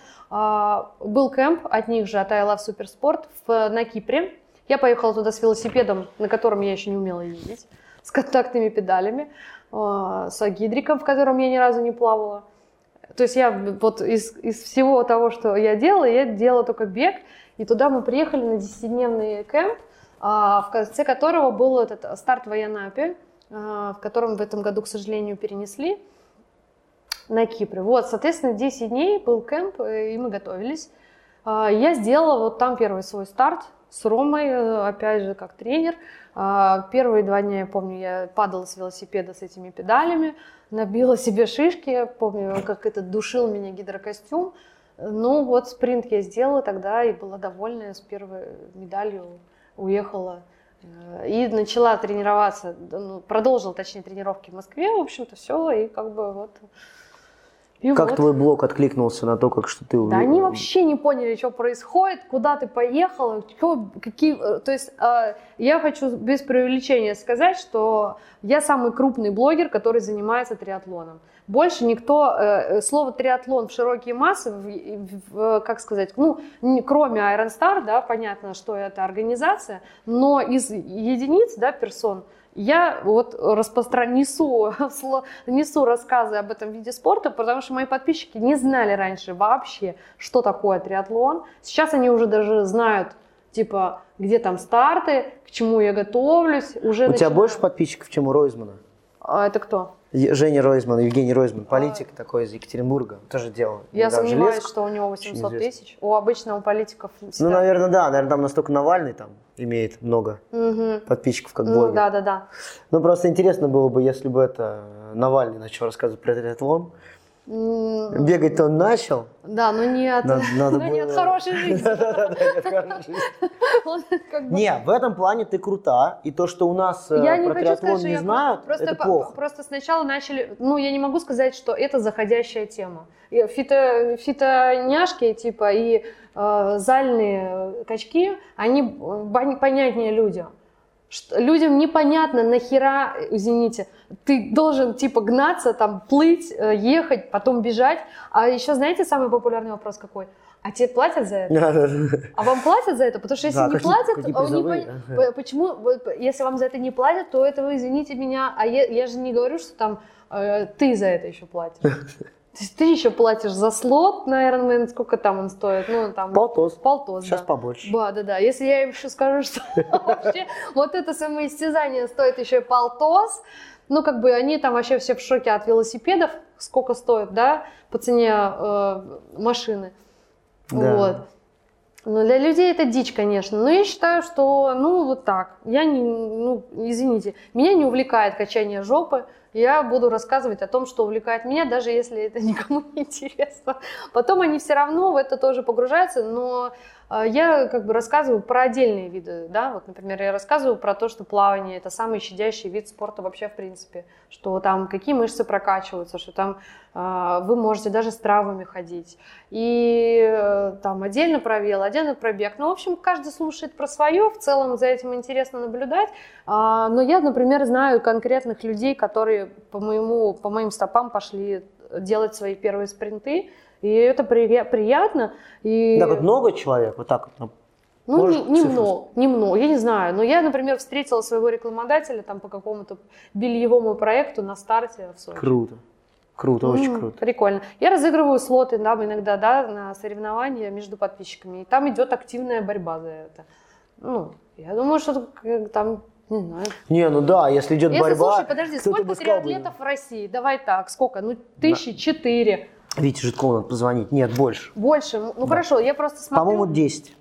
был кемп от них же, от I Love Суперспорт в, на Кипре. Я поехала туда с велосипедом, на котором я еще не умела ездить, с контактными педалями, а, с гидриком, в котором я ни разу не плавала. То есть я вот из, из всего того, что я делала, я делала только бег. И туда мы приехали на 10-дневный кемп, а, в конце которого был этот старт в Айанапе, в котором в этом году, к сожалению, перенесли на Кипре. Вот, соответственно, 10 дней был кемп, э, и мы готовились. А, я сделала вот там первый свой старт с Ромой, э, опять же, как тренер. А, первые два дня, я помню, я падала с велосипеда с этими педалями, набила себе шишки, помню, как это душил меня гидрокостюм. Ну вот спринт я сделала тогда и была довольна с первой медалью, уехала э, и начала тренироваться, ну, продолжила, точнее, тренировки в Москве, в общем-то, все, и как бы вот и как вот. твой блог откликнулся на то, как что ты увидел? Да они вообще не поняли, что происходит, куда ты поехала, что, какие... Э, то есть э, я хочу без преувеличения сказать, что я самый крупный блогер, который занимается триатлоном. Больше никто, э, слово триатлон в широкие массы, в, в, как сказать, ну, не, кроме Iron Star, да, понятно, что это организация, но из единиц, да, персон, я вот распростран... несу, несу рассказы об этом виде спорта, потому что мои подписчики не знали раньше вообще, что такое триатлон. Сейчас они уже даже знают, типа, где там старты, к чему я готовлюсь. Уже у начинаю... тебя больше подписчиков, чем у Ройзмана? А это кто? Женя Ройзман, Евгений Ройзман, политик а... такой из Екатеринбурга, тоже делал. Я сомневаюсь, железку. что у него 800 тысяч. У обычного политиков всегда... Ну, наверное, да. Наверное, там настолько Навальный там имеет много угу. подписчиков, как блогер. Ну, да, да, да. Ну, просто интересно было бы, если бы это Навальный начал рассказывать про триатлон, Бегать-то он начал. Да, но нет. Надо, надо но было... нет хорошей жизни. Да-да-да, нет хорошей жизни. Не, в этом плане ты крута. И то, что у нас э, про триатлон не знают, это плохо. Просто сначала начали... Ну, я не могу сказать, что это заходящая тема. Фито, фитоняшки, типа, и э, зальные качки, они понятнее людям Что- людям непонятно, нахера, извините, ты должен типа гнаться, там, плыть, э, ехать, потом бежать. А еще знаете самый популярный вопрос какой? А тебе платят за это? А вам платят за это? Потому что если Да, не какие- платят, какие а не пон- ага. Почему, вот, если вам за это не платят, то этого, извините меня, а я, я же не говорю, что там э, ты за это еще платишь. То есть ты еще платишь за слот на Iron Man, сколько там он стоит? Ну, там, Полтос. полтос, Сейчас да. побольше. Да, да, да. Если я им еще скажу, что вообще вот это самоистязание стоит еще и полтос, ну, как бы они там вообще все в шоке от велосипедов, сколько стоит, да, по цене э, машины. Да. Вот. Но для людей это дичь, конечно. Но я считаю, что, ну, вот так. Я не, ну, извините, меня не увлекает качание жопы. Я буду рассказывать о том, что увлекает меня, даже если это никому не интересно. Потом они все равно в это тоже погружаются, но я как бы рассказываю про отдельные виды, да, вот, например, я рассказываю про то, что плавание это самый щадящий вид спорта вообще в принципе, что там какие мышцы прокачиваются, что там э, вы можете даже с травами ходить, и э, там отдельно про вело, отдельно про бег, ну, в общем, каждый слушает про свое, в целом за этим интересно наблюдать, А, но я, например, знаю конкретных людей, которые по, моему, по моим стопам пошли делать свои первые спринты, и это при- приятно. И... Так вот много человек, вот так вот. ну, Ну, Можешь не- немного, немного, я не знаю. Но я, например, встретила своего рекламодателя там по какому-то бельевому проекту на старте в Сочи. Круто. Круто, очень М, круто. Прикольно. Я разыгрываю слоты там иногда, да, на соревнования между подписчиками. И там идет активная борьба за это. Ну, я думаю, что э, там, не знаю. Не, ну да, если идет Если, борьба, слушай, подожди, сколько триатлетов в России? Давай так, сколько? Ну, тысячи четыре. Вите Житкову надо позвонить. Нет, больше. Больше. Ну, Да. хорошо, я просто смотрю. По-моему, 10.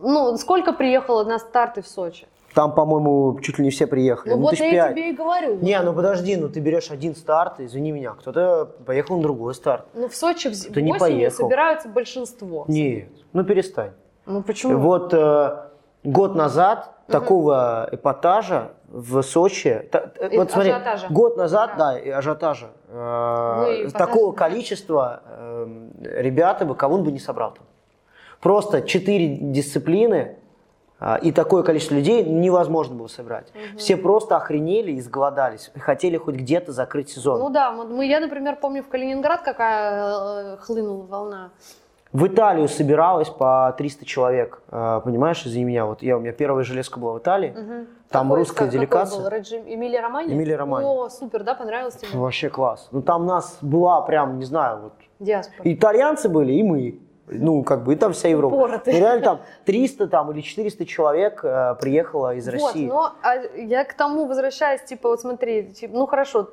Ну, сколько приехало на старты в Сочи? Там, по-моему, чуть ли не все приехали. Ну, Ну, вот я пять. тебе и говорю. Не, ну подожди, ну ты берешь один старт, извини меня, кто-то поехал на другой старт. Ну, в Сочи в не поехал. собираются большинство. Нет, ну перестань. Ну, почему? Вот э, год назад такого эпатажа в Сочи, та- э, И вот смотри, ажиотажа. год назад, Да. да, и ажиотажа, э, Ну, и такого количества э, ребята бы, кого он бы не собрал там. Просто четыре дисциплины а, и такое количество людей невозможно было собрать. Все просто охренели и сголодались, хотели хоть где-то закрыть сезон. Ну да, мы, я, например, помню в Калининград, какая э, хлынула волна. В Италию собиралось по 300 человек, э, понимаешь, извини меня, вот я, у меня первая железка была в Италии, Мгм. там Какой- русская как- какой делегация. был? Реджи- Эмилия Романи? Эмилия Романи. О, супер, да, понравилось тебе? Вообще класс. Ну там нас была прям, не знаю, вот Диаспора. итальянцы были и мы. Ну, как бы, и там вся Европа. Упоротые. Ну, реально там 300 там, или 400 человек э, приехало из Вот, России. но а, я к тому возвращаюсь, типа, вот смотри, типа, ну хорошо,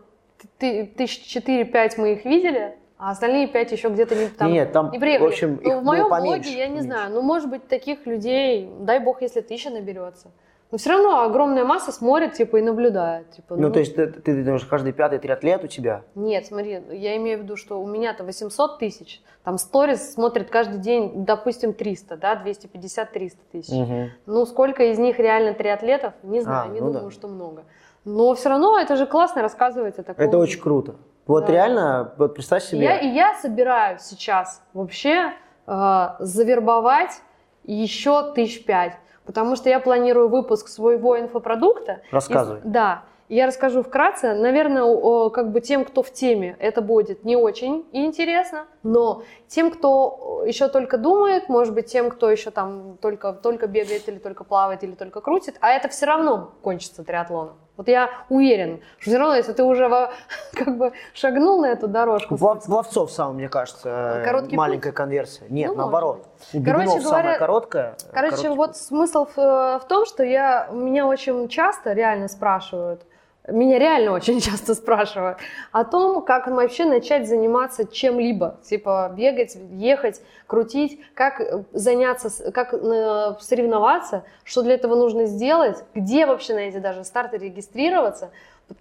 ты, тысяч четыре-пять мы их видели, а остальные пять еще где-то не там. Нет, там, не приехали. в общем, Ну, их в моем поменьше, блоге я не поменьше. знаю, ну может быть таких людей, дай бог, если тысяча наберется. Но все равно огромная масса смотрит, типа, и наблюдает. Типа, Ну, то есть ты, ты думаешь, каждый пятый триатлет у тебя? Нет, смотри, я имею в виду, что у меня-то 800 тысяч, там сторис смотрит каждый день, допустим, 300, да, 250-300 тысяч. Мгм. Ну, сколько из них реально триатлетов, не знаю, А, не ну думаю, да. что много. Но все равно это же классно рассказывать о таком. Это очень круто. Вот Да. реально, вот представь себе. я, и я собираюсь сейчас вообще э, завербовать еще тысяч пять, потому что я планирую выпуск своего инфопродукта. Рассказывай. И- да. Я расскажу вкратце. Наверное, как бы тем, кто в теме, это будет не очень интересно, но тем, кто еще только думает, может быть, тем, кто еще там только, только бегает или только плавает или только крутит, а это все равно кончится триатлоном. Вот я уверен, что все равно, если ты уже во- как бы шагнул на эту дорожку, Плов- Пловцов самый, мне кажется, э, Короткий маленькая конверсия. Нет, Ну, наоборот. Короче Бегунов самая говоря- короткая. Короче, вот путь. смысл в, э, в том, что я, меня очень часто реально спрашивают, меня реально очень часто спрашивают о том, как вообще начать заниматься чем-либо, типа бегать, ехать, крутить, как э, заняться, как э, соревноваться, что для этого нужно сделать, где вообще на эти даже старты регистрироваться.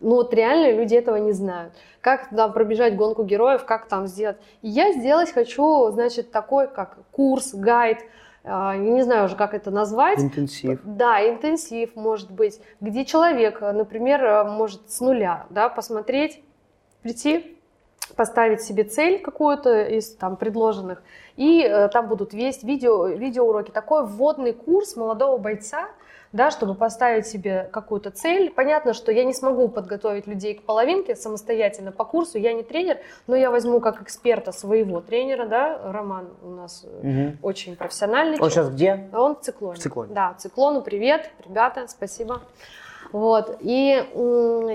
Ну вот реально люди этого не знают. Как там пробежать гонку героев, как там сделать. И я сделать хочу, значит, такой как курс, гайд, не знаю уже, как это назвать. Интенсив. Да, интенсив, может быть, где человек, э, например, э, может с нуля, да, посмотреть, прийти, поставить себе цель какую-то из там предложенных, и э, там будут весь видео, видеоуроки. Такой вводный курс молодого бойца, да, чтобы поставить себе какую-то цель. Понятно, что я не смогу подготовить людей к половинке самостоятельно по курсу, я не тренер, но я возьму как эксперта своего тренера, да, Роман у нас угу. очень профессиональный. Он сейчас где? Он в циклоне. В циклоне. Да, циклону привет, ребята, спасибо. Вот. И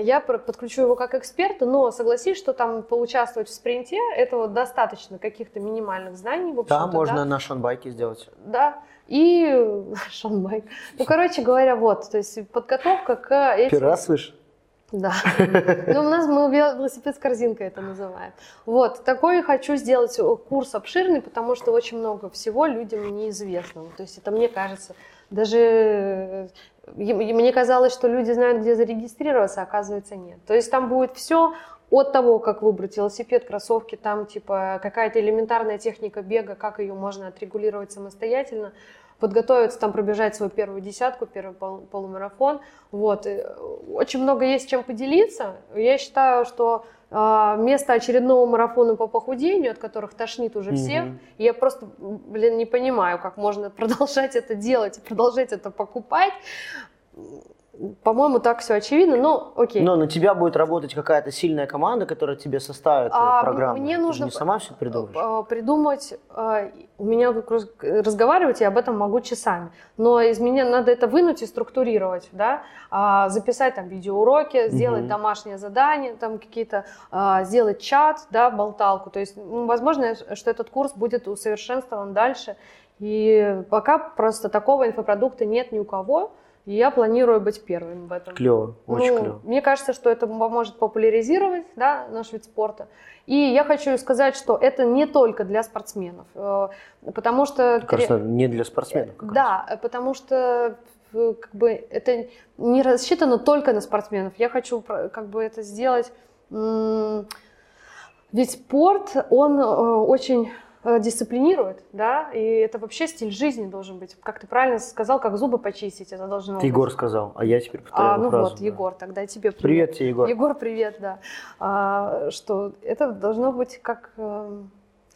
я подключу его как эксперта, но согласись, что там поучаствовать в спринте, этого достаточно каких-то минимальных знаний. В да, можно да? на шанбайке сделать. Да, и шанбайк. Ну, короче говоря, вот, то есть подготовка к этим... Первый раз слышишь? Да. Ну, у нас мы велосипед с корзинкой это называем. Вот, такой хочу сделать курс обширный, потому что очень много всего людям неизвестного. То есть это мне кажется, даже мне казалось, что люди знают, где зарегистрироваться, а оказывается нет. То есть там будет все от того, как выбрать велосипед, кроссовки, там типа какая-то элементарная техника бега, как ее можно отрегулировать самостоятельно, подготовиться, там пробежать свою первую десятку, первый пол, полумарафон. Вот. И очень много есть чем поделиться. Я считаю, что э, вместо очередного марафона по похудению, от которых тошнит уже всех, mm-hmm. я просто, блин, не понимаю, как можно продолжать это делать, продолжать это покупать по-моему, так все очевидно, но окей. Но на тебя будет работать какая-то сильная команда, которая тебе составит а, программу. Мне нужно Ты не сама все придумаешь? А, придумать, а, у меня разговаривать, я об этом могу часами, но из меня надо это вынуть и структурировать, да, а, записать там видеоуроки, сделать угу. домашнее задание, там какие-то, сделать чат, да, болталку, то есть, возможно, что этот курс будет усовершенствован дальше, и пока просто такого инфопродукта нет ни у кого, и я планирую быть первым в этом. Клево, очень ну, клево. Мне кажется, что это поможет популяризировать да, наш вид спорта. И я хочу сказать, что это не только для спортсменов, э, потому что... Кажется, не для спортсменов. да, раз. потому что э, как бы это не рассчитано только на спортсменов. Я хочу как бы это сделать. Ведь спорт, он э, очень Э, дисциплинирует, да, и это вообще стиль жизни должен быть. Как ты правильно сказал, как зубы почистить, это должно Ты Егор сказал, а я теперь повторяю а, ну фразу. вот, да. Егор, тогда тебе привет. Привет тебе, Егор. Егор, привет, да. А, что это должно быть как...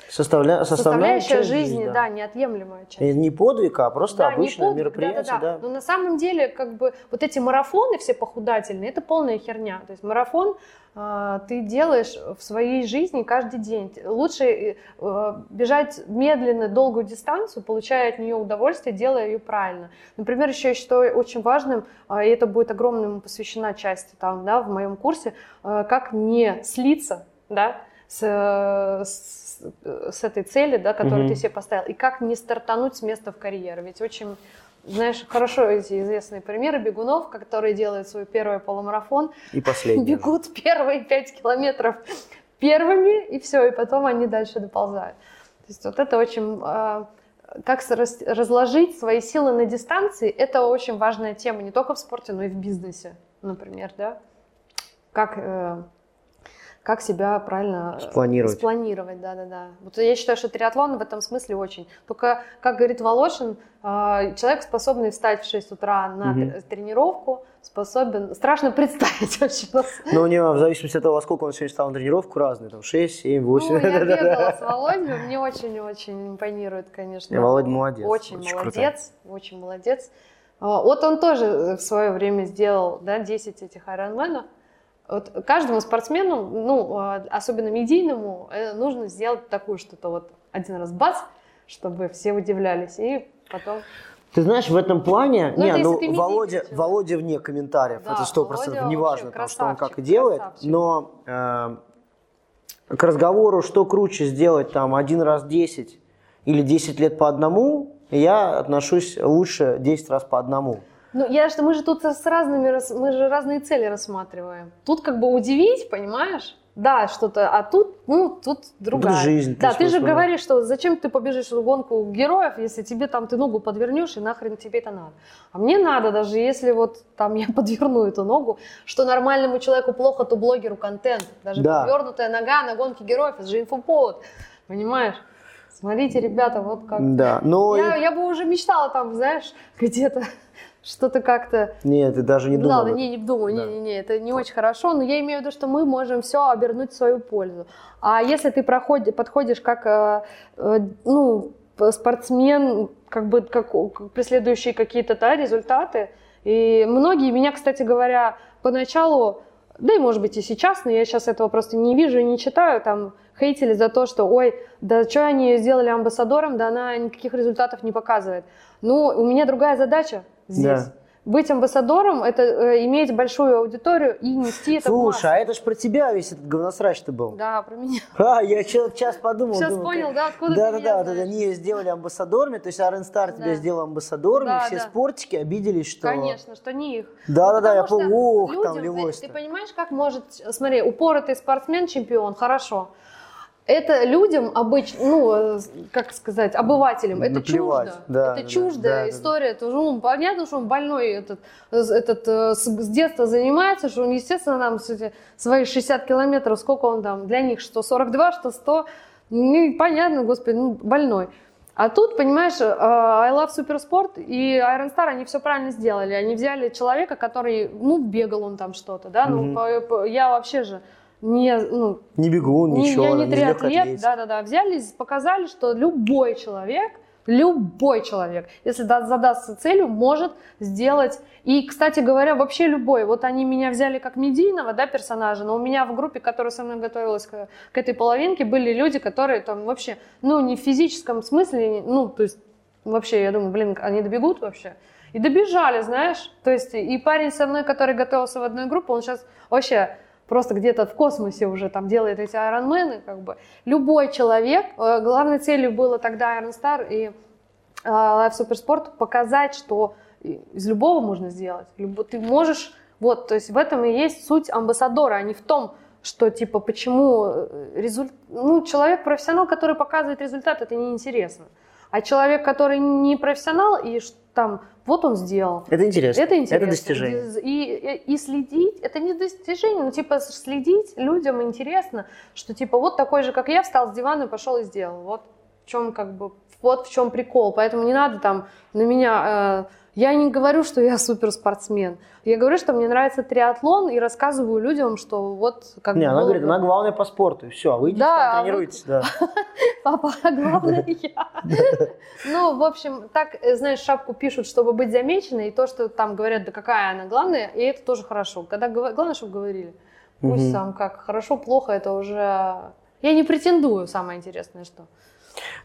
Э, Составля... Составляющая, жизни, да. да, неотъемлемая часть. Это не подвиг, а просто да, обычное подвиг, мероприятие, да, да, да. Но на самом деле, как бы, вот эти марафоны все похудательные, это полная херня. То есть марафон э, ты делаешь в своей жизни каждый день. Лучше э, бежать медленно, долгую дистанцию, получая от нее удовольствие, делая ее правильно. Например, еще я считаю очень важным, э, и это будет огромному посвящена часть там, да, в моем курсе, э, как не слиться, да, с, с, с этой цели, да, которую mm-hmm. ты себе поставил, и как не стартануть с места в карьеру. Ведь очень, знаешь, хорошо эти известные примеры бегунов, которые делают свой первый полумарафон. И последний. Бегут первые пять километров первыми, и все, и потом они дальше доползают. То есть вот это очень... А, как разложить свои силы на дистанции, это очень важная тема не только в спорте, но и в бизнесе, например, да. Как э, как себя правильно э, спланировать. Спланировать, да-да-да. Вот я считаю, что триатлон в этом смысле очень. Только, как говорит Волошин, э, человек, способный встать в 6 утра на угу. тренировку, способен... Страшно представить вообще. Но у него, в зависимости от того, во сколько он сегодня встал на тренировку, разные, там 6, 7, 8. Ну, я бегала с Володей, мне очень-очень импонирует, конечно. И Володя молодец. Очень, очень молодец, крутой. очень молодец. А, вот он тоже в свое время сделал да, 10 этих айронменов. Вот каждому спортсмену, ну, а, особенно медийному, э, нужно сделать такую что-то вот один раз бац, чтобы все удивлялись, и потом... Ты знаешь, в этом плане, ну, не, ну, Володя, Володя вне комментариев, да, это сто процентов, неважно, там, что он как и делает, красавчик. но э, к разговору, что круче сделать там один раз 10 или 10 лет по одному, я отношусь лучше 10 раз по одному. Ну, я что мы же тут с разными, мы же разные цели рассматриваем. Тут как бы удивить, понимаешь? Да, что-то, а тут, ну, тут другая. Тут жизнь. Да, ты же говоришь, что зачем ты побежишь в гонку героев, если тебе там ты ногу подвернешь, и нахрен тебе это надо. А мне надо, даже если вот там я подверну эту ногу, что нормальному человеку плохо, то блогеру контент. Даже да. подвернутая нога на гонке героев, это же инфоповод, понимаешь? Смотрите, ребята, вот как. Да, но... Я, я бы уже мечтала там, знаешь, где-то что-то как-то... Нет, ты даже не думал. Ладно, не, не думаю, да. не, не, не, это не очень хорошо, но я имею в виду, что мы можем все обернуть в свою пользу. А если ты проходи, подходишь как, э, э, ну, спортсмен, как бы, как, преследующий какие-то да, результаты, И многие меня, кстати говоря, поначалу, да и может быть и сейчас, но я сейчас этого просто не вижу и не читаю, там хейтили за то, что, ой, да что они ее сделали амбассадором, да она никаких результатов не показывает. Ну, у меня другая задача здесь. Да. Быть амбассадором – это э, иметь большую аудиторию и нести это Слушай, а это ж про тебя весь этот говносрач-то был. Да, про меня. А, я сейчас подумал. Сейчас думаю, понял, да, откуда да, ты да, меня да, вот они ее сделали амбассадорами, то есть Арен Стар тебя Да. сделал амбассадорами, Да, все да. спортики обиделись, что... Конечно, что не их. Да, да, да, я помню, ух, там Левось. ты, ты понимаешь, как может, смотри, упоротый спортсмен, чемпион, хорошо. Это людям обычно, ну, э, как сказать, обывателям, это Наплевать. чуждо. Да, это да, чуждая да, да, да. история. Это ну, понятно, что он больной этот, этот э, с, с детства занимается, что он, естественно, нам с эти свои 60 километров, сколько он там, для них, что 42, что 100, ну, понятно, господи, ну, больной. А тут, понимаешь, э, I Love Суперспорт и Iron Star, они все правильно сделали. Они взяли человека, который, ну, бегал он там что-то, да, ну, по- по- я вообще же не, ну, Не бегун, не- ничего. я не из триатлет, да-да-да, взяли, показали, что любой человек, любой человек, если да- задастся целью, может сделать. И, кстати говоря, вообще любой. Вот они меня взяли как медийного, да, персонажа, но у меня в группе, которая со мной готовилась к, к этой половинке, были люди, которые там вообще, ну, не в физическом смысле, ну, то есть вообще, я думаю, блин, они добегут вообще. И добежали, знаешь. То есть и парень со мной, который готовился в одной группе, он сейчас вообще просто где-то в космосе уже там делает эти айронмены, как бы. Любой человек, э, главной целью было тогда Iron Star и э, Life Supersport показать, что из любого можно сделать. Ты можешь, вот, то есть в этом и есть суть амбассадора, а не в том, что типа почему результат, ну человек профессионал, который показывает результат, это неинтересно. А человек, который не профессионал и там вот он сделал, Это интересно. это интересно. Это достижение. И, и, и следить, это не достижение, но типа следить людям интересно, что типа вот такой же, как я, встал с дивана пошел и сделал. Вот чем как бы, вот в чем прикол. Поэтому не надо там на меня... э, я не говорю, что я суперспортсмен. Я говорю, что мне нравится триатлон и рассказываю людям, что вот как Не, бы она говорит, она главная по спорту, и все, а вы идите Да, там а вы- да. Папа, а главное я. Ну, в общем, так, э, знаешь, шапку пишут, чтобы быть замеченной, и то, что там говорят, да какая она главная, и это тоже хорошо. Когда главное, чтобы говорили. Пусть сам как хорошо, плохо, это уже... Я не претендую, самое интересное, что.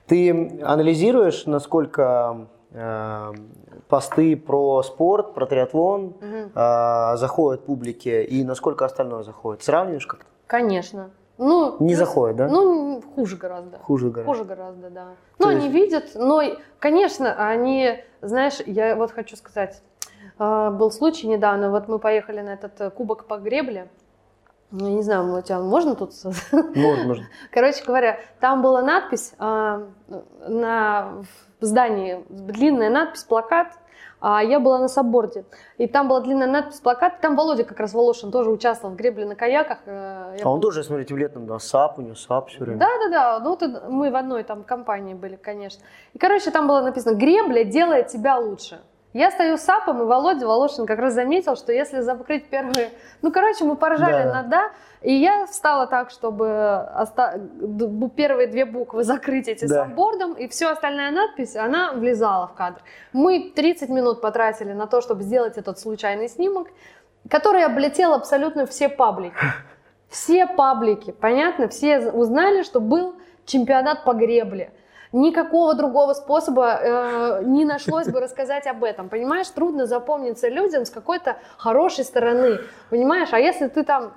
Ты анализируешь, насколько э, посты про спорт, про триатлон Мгм. э, заходят публике и насколько остальное заходит? Сравниваешь как-то? Конечно. Ну, Не плюс- заходит, да? Ну, хуже гораздо. Хуже гораздо. Хуже гораздо, да. Ну, То они есть- видят, но, конечно, они, знаешь, я вот хочу сказать, а, был случай недавно, вот мы поехали на этот э, кубок по гребле, Ну, я не знаю, у тебя можно тут... Можно, можно. Короче говоря, там была надпись а, на в здании, длинная надпись, плакат, а я была на сабборде, и там была длинная надпись, плакат, там Володя как раз Волошин тоже участвовал в гребле на каяках. э, я А он тоже, смотрите, в летом, да, САП, у него САП все время. да, да, да. Ну, вот мы в одной там компании были, конечно. И, короче, там было написано «Гребля делает тебя лучше». Я стою с САПом, и Володя Волошин как раз заметил, что если закрыть первые... Ну, короче, мы поржали Да. на «да», и я встала так, чтобы оста- первые две буквы закрыть эти Да. сапбордом, и все остальная надпись, она влезала в кадр. Мы 30 минут потратили на то, чтобы сделать этот случайный снимок, который облетел абсолютно все паблики. Все паблики, понятно? Все узнали, что был чемпионат по гребле. Никакого другого способа э, не нашлось бы рассказать об этом. Понимаешь, трудно запомниться людям с какой-то хорошей стороны. Понимаешь, а если ты там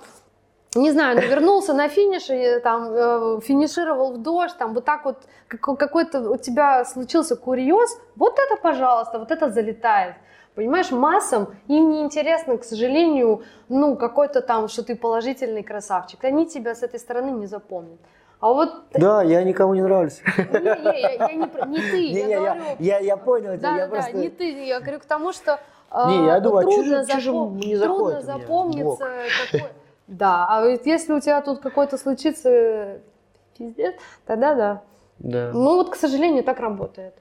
не знаю, ну, вернулся на финиш и там э, финишировал в дождь, там вот так вот како- какой-то у тебя случился курьез, вот это, пожалуйста, вот это залетает. Понимаешь, массам им не интересно, к сожалению, ну, какой-то там, что ты положительный красавчик. Они тебя с этой стороны не запомнят. А вот, Да, я никому не нравлюсь. не, не, я, я не, не ты, Не, я не, говорю, я, я понял тебя, да, я да, просто... да, не ты, я говорю к тому, что э, Не, я думаю, а трудно, чё же запом- не трудно заходит в запомниться какой- Да, а ведь если у тебя тут какой-то случится пиздец, тогда да. Да. Ну вот, к сожалению, так работает.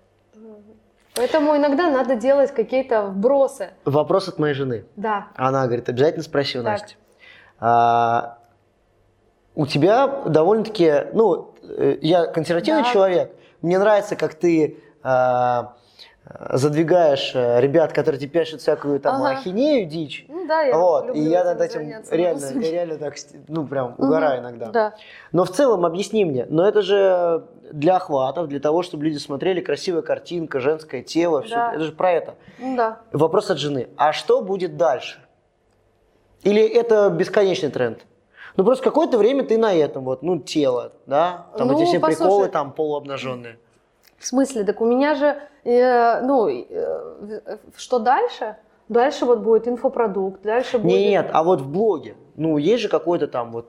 Поэтому иногда надо делать какие-то вбросы. Вопрос от моей жены. Да. Она говорит, обязательно спроси у Так. Насти. А, у тебя довольно-таки, ну, э, я консервативный Да. человек. Мне нравится, как ты а, э, задвигаешь ребят, которые тебе пишут всякую там Ага. ахинею, дичь. Ну да, я вот, люблю и я над этим заняться, реально, я реально так, ну прям угораю иногда. Да. Но в целом объясни мне, но это же для охватов, для того, чтобы люди смотрели красивая картинка, женское тело, все, Да. это же про это. Ну да. Вопрос от жены. А что будет дальше? Или это бесконечный тренд? Ну просто какое-то время ты на этом вот, ну тело, да, там Ну, эти все послушай. приколы там полуобнаженные. В смысле? Так у меня же, э, ну, э, что дальше? Дальше вот будет инфопродукт, дальше будет... Нет, а вот в блоге, ну есть же какой-то там вот,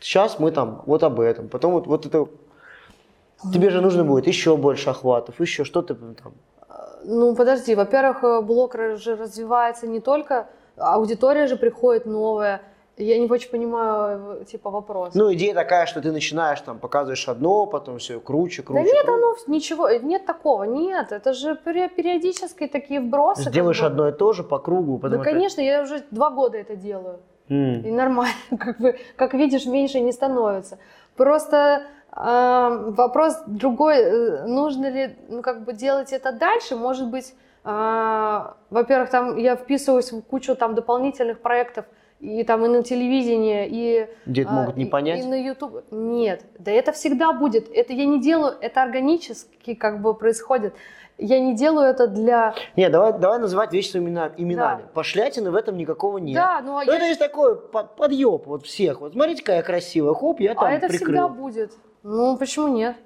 сейчас мы там вот об этом, потом вот, вот это, тебе же нужно будет еще больше охватов, еще что-то там. Ну, подожди, во-первых, э, блог же развивается не только, аудитория же приходит новая. Я не очень понимаю, типа, вопрос. Ну идея такая, что ты начинаешь там, показываешь одно, потом все круче, да круче. нет, круче. оно ничего, э, нет такого, нет, это же периодические такие вбросы. как Сделаешь бы. одно и то же по кругу, Да, потом опять- конечно, я уже два года это делаю. М. И нормально, как бы, как видишь, меньше не становится. Просто э, вопрос другой, э, нужно ли, ну, как бы делать это дальше, может быть, э, во-первых, там я вписываюсь в кучу там дополнительных проектов, и там и на телевидении, и... Где это а, могут не и- понять. И на YouTube. Нет, да это всегда будет. Это я не делаю, это органически как бы происходит. Я не делаю это для... Не, давай, давай называть вещи своими имена- именами. Да. Пошлятины в этом никакого нет. Да, ну а Ну, я это есть такой под, подъеб вот всех. Вот смотрите, какая красивая. Хоп, я там А это прикрыл. всегда будет. Ну, почему нет?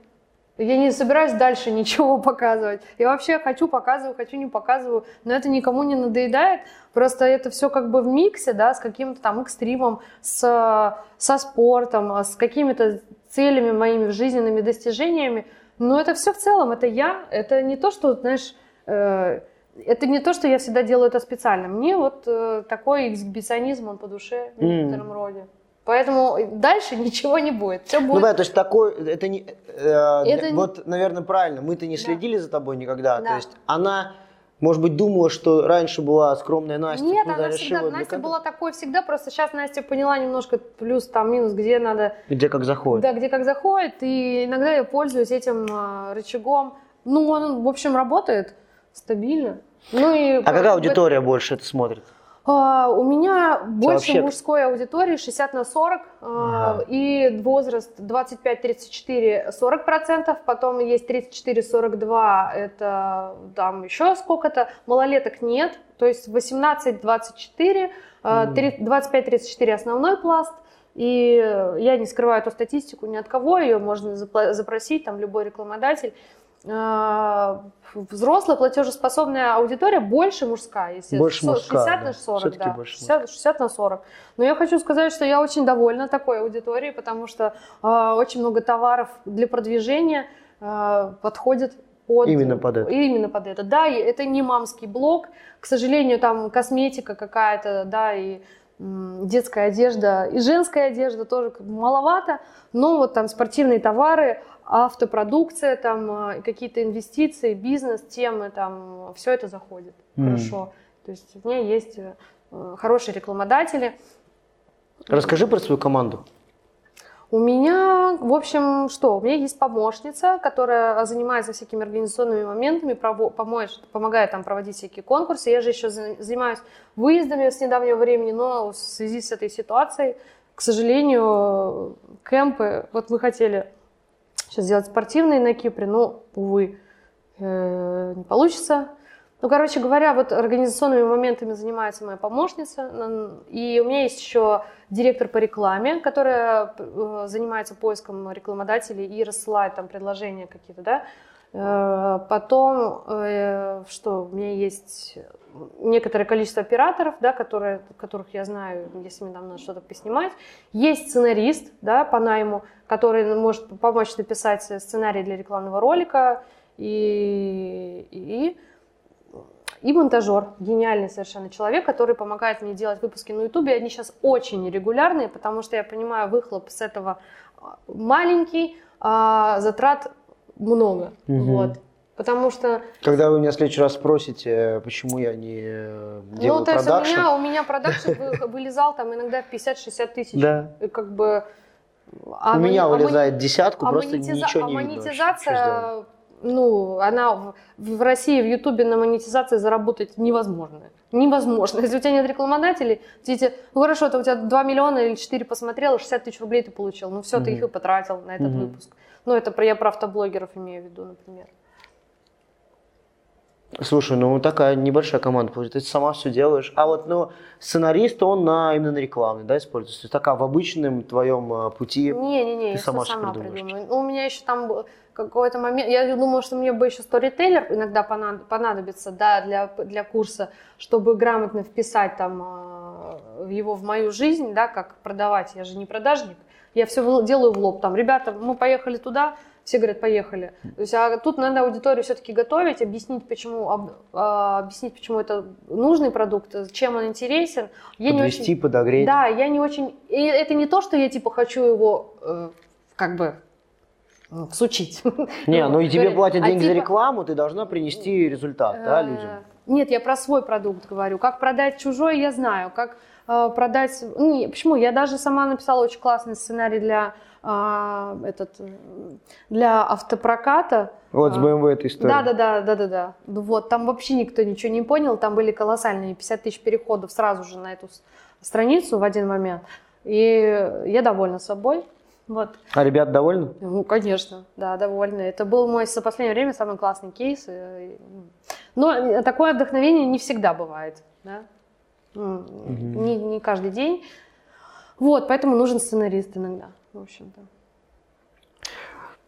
Я не собираюсь дальше ничего показывать. Я вообще хочу показываю, хочу не показываю, но это никому не надоедает. Просто это все как бы в миксе, да, с каким-то там экстримом, с, со спортом, а с какими-то целями моими жизненными достижениями. Но это все в целом, это я, это не то, что, знаешь, э, это не то, что я всегда делаю это специально. Мне вот э, такой эксгибиционизм, он по душе в некотором роде. Поэтому дальше ничего не будет. Все будет Ну да, то есть такой, это не, э, Это не- вот, наверное, правильно, мы-то не Да. следили за тобой никогда, то Да. есть она, может быть, думала, что раньше была скромная Настя, Нет, ну, да, она всегда, Настя контента. была такой всегда, просто сейчас Настя поняла немножко плюс там минус, где надо, Где как заходит. да, где как заходит, и иногда я пользуюсь этим а, рычагом. Ну, он, в общем, работает стабильно. Ну и А какая аудитория больше это смотрит? А, у меня больше вообще- мужской аудитории 60 на 40 а, Ага. и возраст 25-34 40 процентов, потом есть 34-42 это там еще сколько-то, малолеток нет, то есть 18-24, а, М. три- 25-34 основной пласт, и я не скрываю эту статистику ни от кого, ее можно запросить, там любой рекламодатель. А, Взрослая платежеспособная аудитория больше мужская, естественно. Больше Со- мужская, 60 да. на 40, Всё-таки да. больше 60, 60 на 40. Но я хочу сказать, что я очень довольна такой аудиторией, потому что а, очень много товаров для продвижения а, подходит под... Именно под это. Именно под это, да. Это не мамский блог. К сожалению, там косметика какая-то, да, и детская одежда, и женская одежда тоже маловато. Но вот там спортивные товары, автопродукция, там а, какие-то инвестиции, бизнес, темы, там все это заходит М. хорошо. То есть у меня есть э, хорошие рекламодатели. Расскажи про свою команду. У меня, в общем, что? У меня есть помощница, которая занимается всякими организационными моментами, помоет- помогает там проводить всякие конкурсы. Я же еще за- занимаюсь выездами с недавнего времени, но в связи с этой ситуацией, к сожалению, кемпы, вот мы хотели сейчас сделать спортивные на Кипре, но, увы, э, не получится. Ну, короче говоря, вот организационными моментами занимается моя помощница. И у меня есть еще директор по рекламе, которая э, занимается поиском рекламодателей и рассылает там предложения какие-то, да. Э, Потом, э, что, у меня есть некоторое количество операторов, да, которые, которых я знаю, если мне там надо что-то поснимать. Есть сценарист, да, по найму, который может помочь написать сценарий для рекламного ролика. И, и, и монтажер, гениальный совершенно человек, который помогает мне делать выпуски на Ютубе. Они сейчас очень нерегулярные, потому что я понимаю, выхлоп с этого а, маленький, а затрат много. Мгм. Вот. Потому что, Когда вы меня в следующий раз спросите, почему я не э, делаю ну, то есть у продакшн, меня, у меня продакшн вы- вылезал там иногда в 50-60 тысяч. да. И как бы... а у меня а вылезает десятку, а просто монетиза- ничего а не видно. сделано. монетизация ну, она в, в России в Ютубе на монетизации заработать невозможно. Невозможно. Если у тебя нет рекламодателей, эти, ну хорошо, это у тебя 2 миллиона или 4 посмотрела, 60 тысяч рублей ты получил. Ну все, mm-hmm. ты их и потратил на этот mm-hmm. выпуск. Ну это про, я про автоблогеров имею в виду, например. Слушай, ну такая небольшая команда, получается, ты сама все делаешь. А вот, ну, сценарист, он на, именно на рекламный, да, используется? То есть такая в обычном твоем а, пути Не-не-не, я сама, сама придумаю. Ну, у меня еще там какой-то момент, я думала, что мне бы еще сторителлер иногда понадобится, да, для, для курса, чтобы грамотно вписать там а, его в мою жизнь, да, как продавать, я же не продажник, я все делаю в лоб, там, ребята, мы поехали туда, все говорят, поехали. То есть, а тут надо аудиторию все-таки готовить, объяснить, почему, об, а, объяснить, почему это нужный продукт, чем он интересен. Я Подвести, не очень, подогреть. Да, я не очень... И это не то, что я типа хочу его э, как бы всучить. Не, ну и тебе платят а деньги за типа рекламу, ты должна принести результат, да, э, людям? Нет, я про свой продукт говорю. Как продать чужой, я знаю. Как э, продать... Не, почему? Я даже сама написала очень классный сценарий для а, этот, для автопроката. Вот с BMW эта история. Да, да, да, да, да, да. Вот, там вообще никто ничего не понял, там были колоссальные 50 тысяч переходов сразу же на эту страницу в один момент. И я довольна собой. Вот. А ребят довольны? Ну, конечно, да, довольны. Это был мой за последнее время самый классный кейс. Но такое вдохновение не всегда бывает. Да? Угу. Не, не каждый день. Вот, поэтому нужен сценарист иногда в общем-то.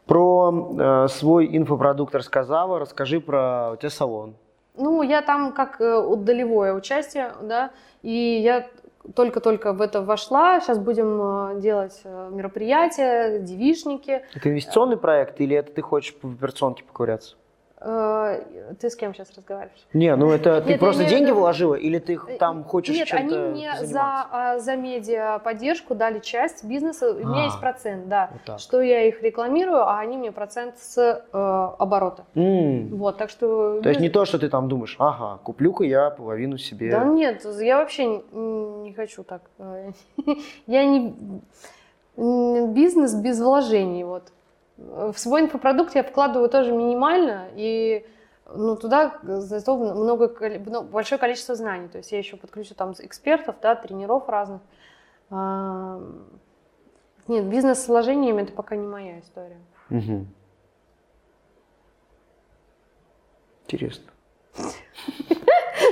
Про э, свой инфопродукт рассказала, расскажи про у тебя салон. Ну, я там как э, долевое участие, да, и я только-только в это вошла. Сейчас будем э, делать э, мероприятия, девишники. Это инвестиционный проект или это ты хочешь в операционке поковыряться? Э, ты с кем сейчас разговариваешь? Не, ну это ты Нет, просто деньги виду... вложила или ты э, там хочешь Нет, чем-то они мне за, а, за медиа поддержку дали часть бизнеса. У меня а, есть процент, да, вот что я их рекламирую, а они мне процент с э, оборота. Mm. Вот, так что... То есть не то, что ты там думаешь, ага, куплю-ка я половину себе. Да нет, я вообще не, не хочу так. Э, я не... Бизнес без вложений, вот. В свой инфопродукт я вкладываю тоже минимально, и ну, туда зато много, ну, большое количество знаний. То есть я еще подключу там экспертов, да, тренеров разных. Нет, бизнес с вложениями это пока не моя история. Угу. Интересно.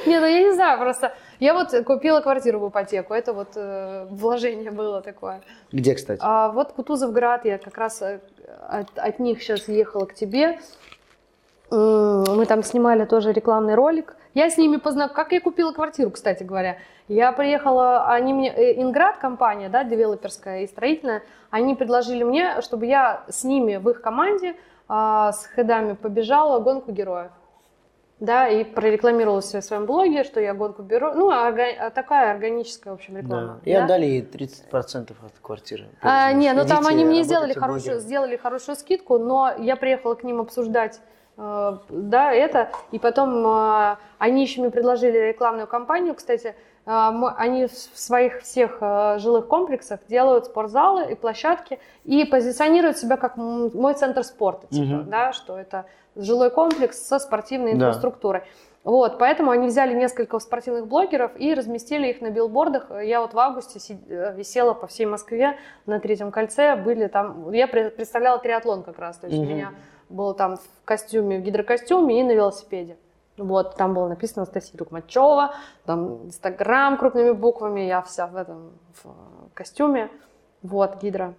Не, ну я не знаю, просто я вот купила квартиру в ипотеку, это вот э, вложение было такое. Где, кстати? А вот Кутузовград, я как раз э, от, от них сейчас ехала к тебе. Мы там снимали тоже рекламный ролик. Я с ними познакомилась. Как я купила квартиру, кстати говоря. Я приехала, они мне, э, Инград компания, да, девелоперская и строительная, они предложили мне, чтобы я с ними в их команде, а, с хедами побежала гонку героев да, и прорекламировалась в своем блоге, что я гонку беру. Ну, орга... такая органическая, в общем, реклама. Да. И да? отдали ей 30% от квартиры. А, не, ну там они мне сделали хорошую, сделали хорошую скидку, но я приехала к ним обсуждать э, да, это, и потом э, они еще мне предложили рекламную кампанию, кстати, э, они в своих всех э, жилых комплексах делают спортзалы и площадки и позиционируют себя как мой центр спорта, типа, угу. да, что это жилой комплекс со спортивной инфраструктурой. Да. Вот, поэтому они взяли несколько спортивных блогеров и разместили их на билбордах. Я вот в августе э, висела по всей Москве на третьем кольце, были там, я представляла триатлон как раз, то есть у меня был там в костюме, в гидрокостюме и на велосипеде. Вот, там было написано Анастасия Дукмачева, там Инстаграм крупными буквами, я вся в этом в костюме, вот, гидро.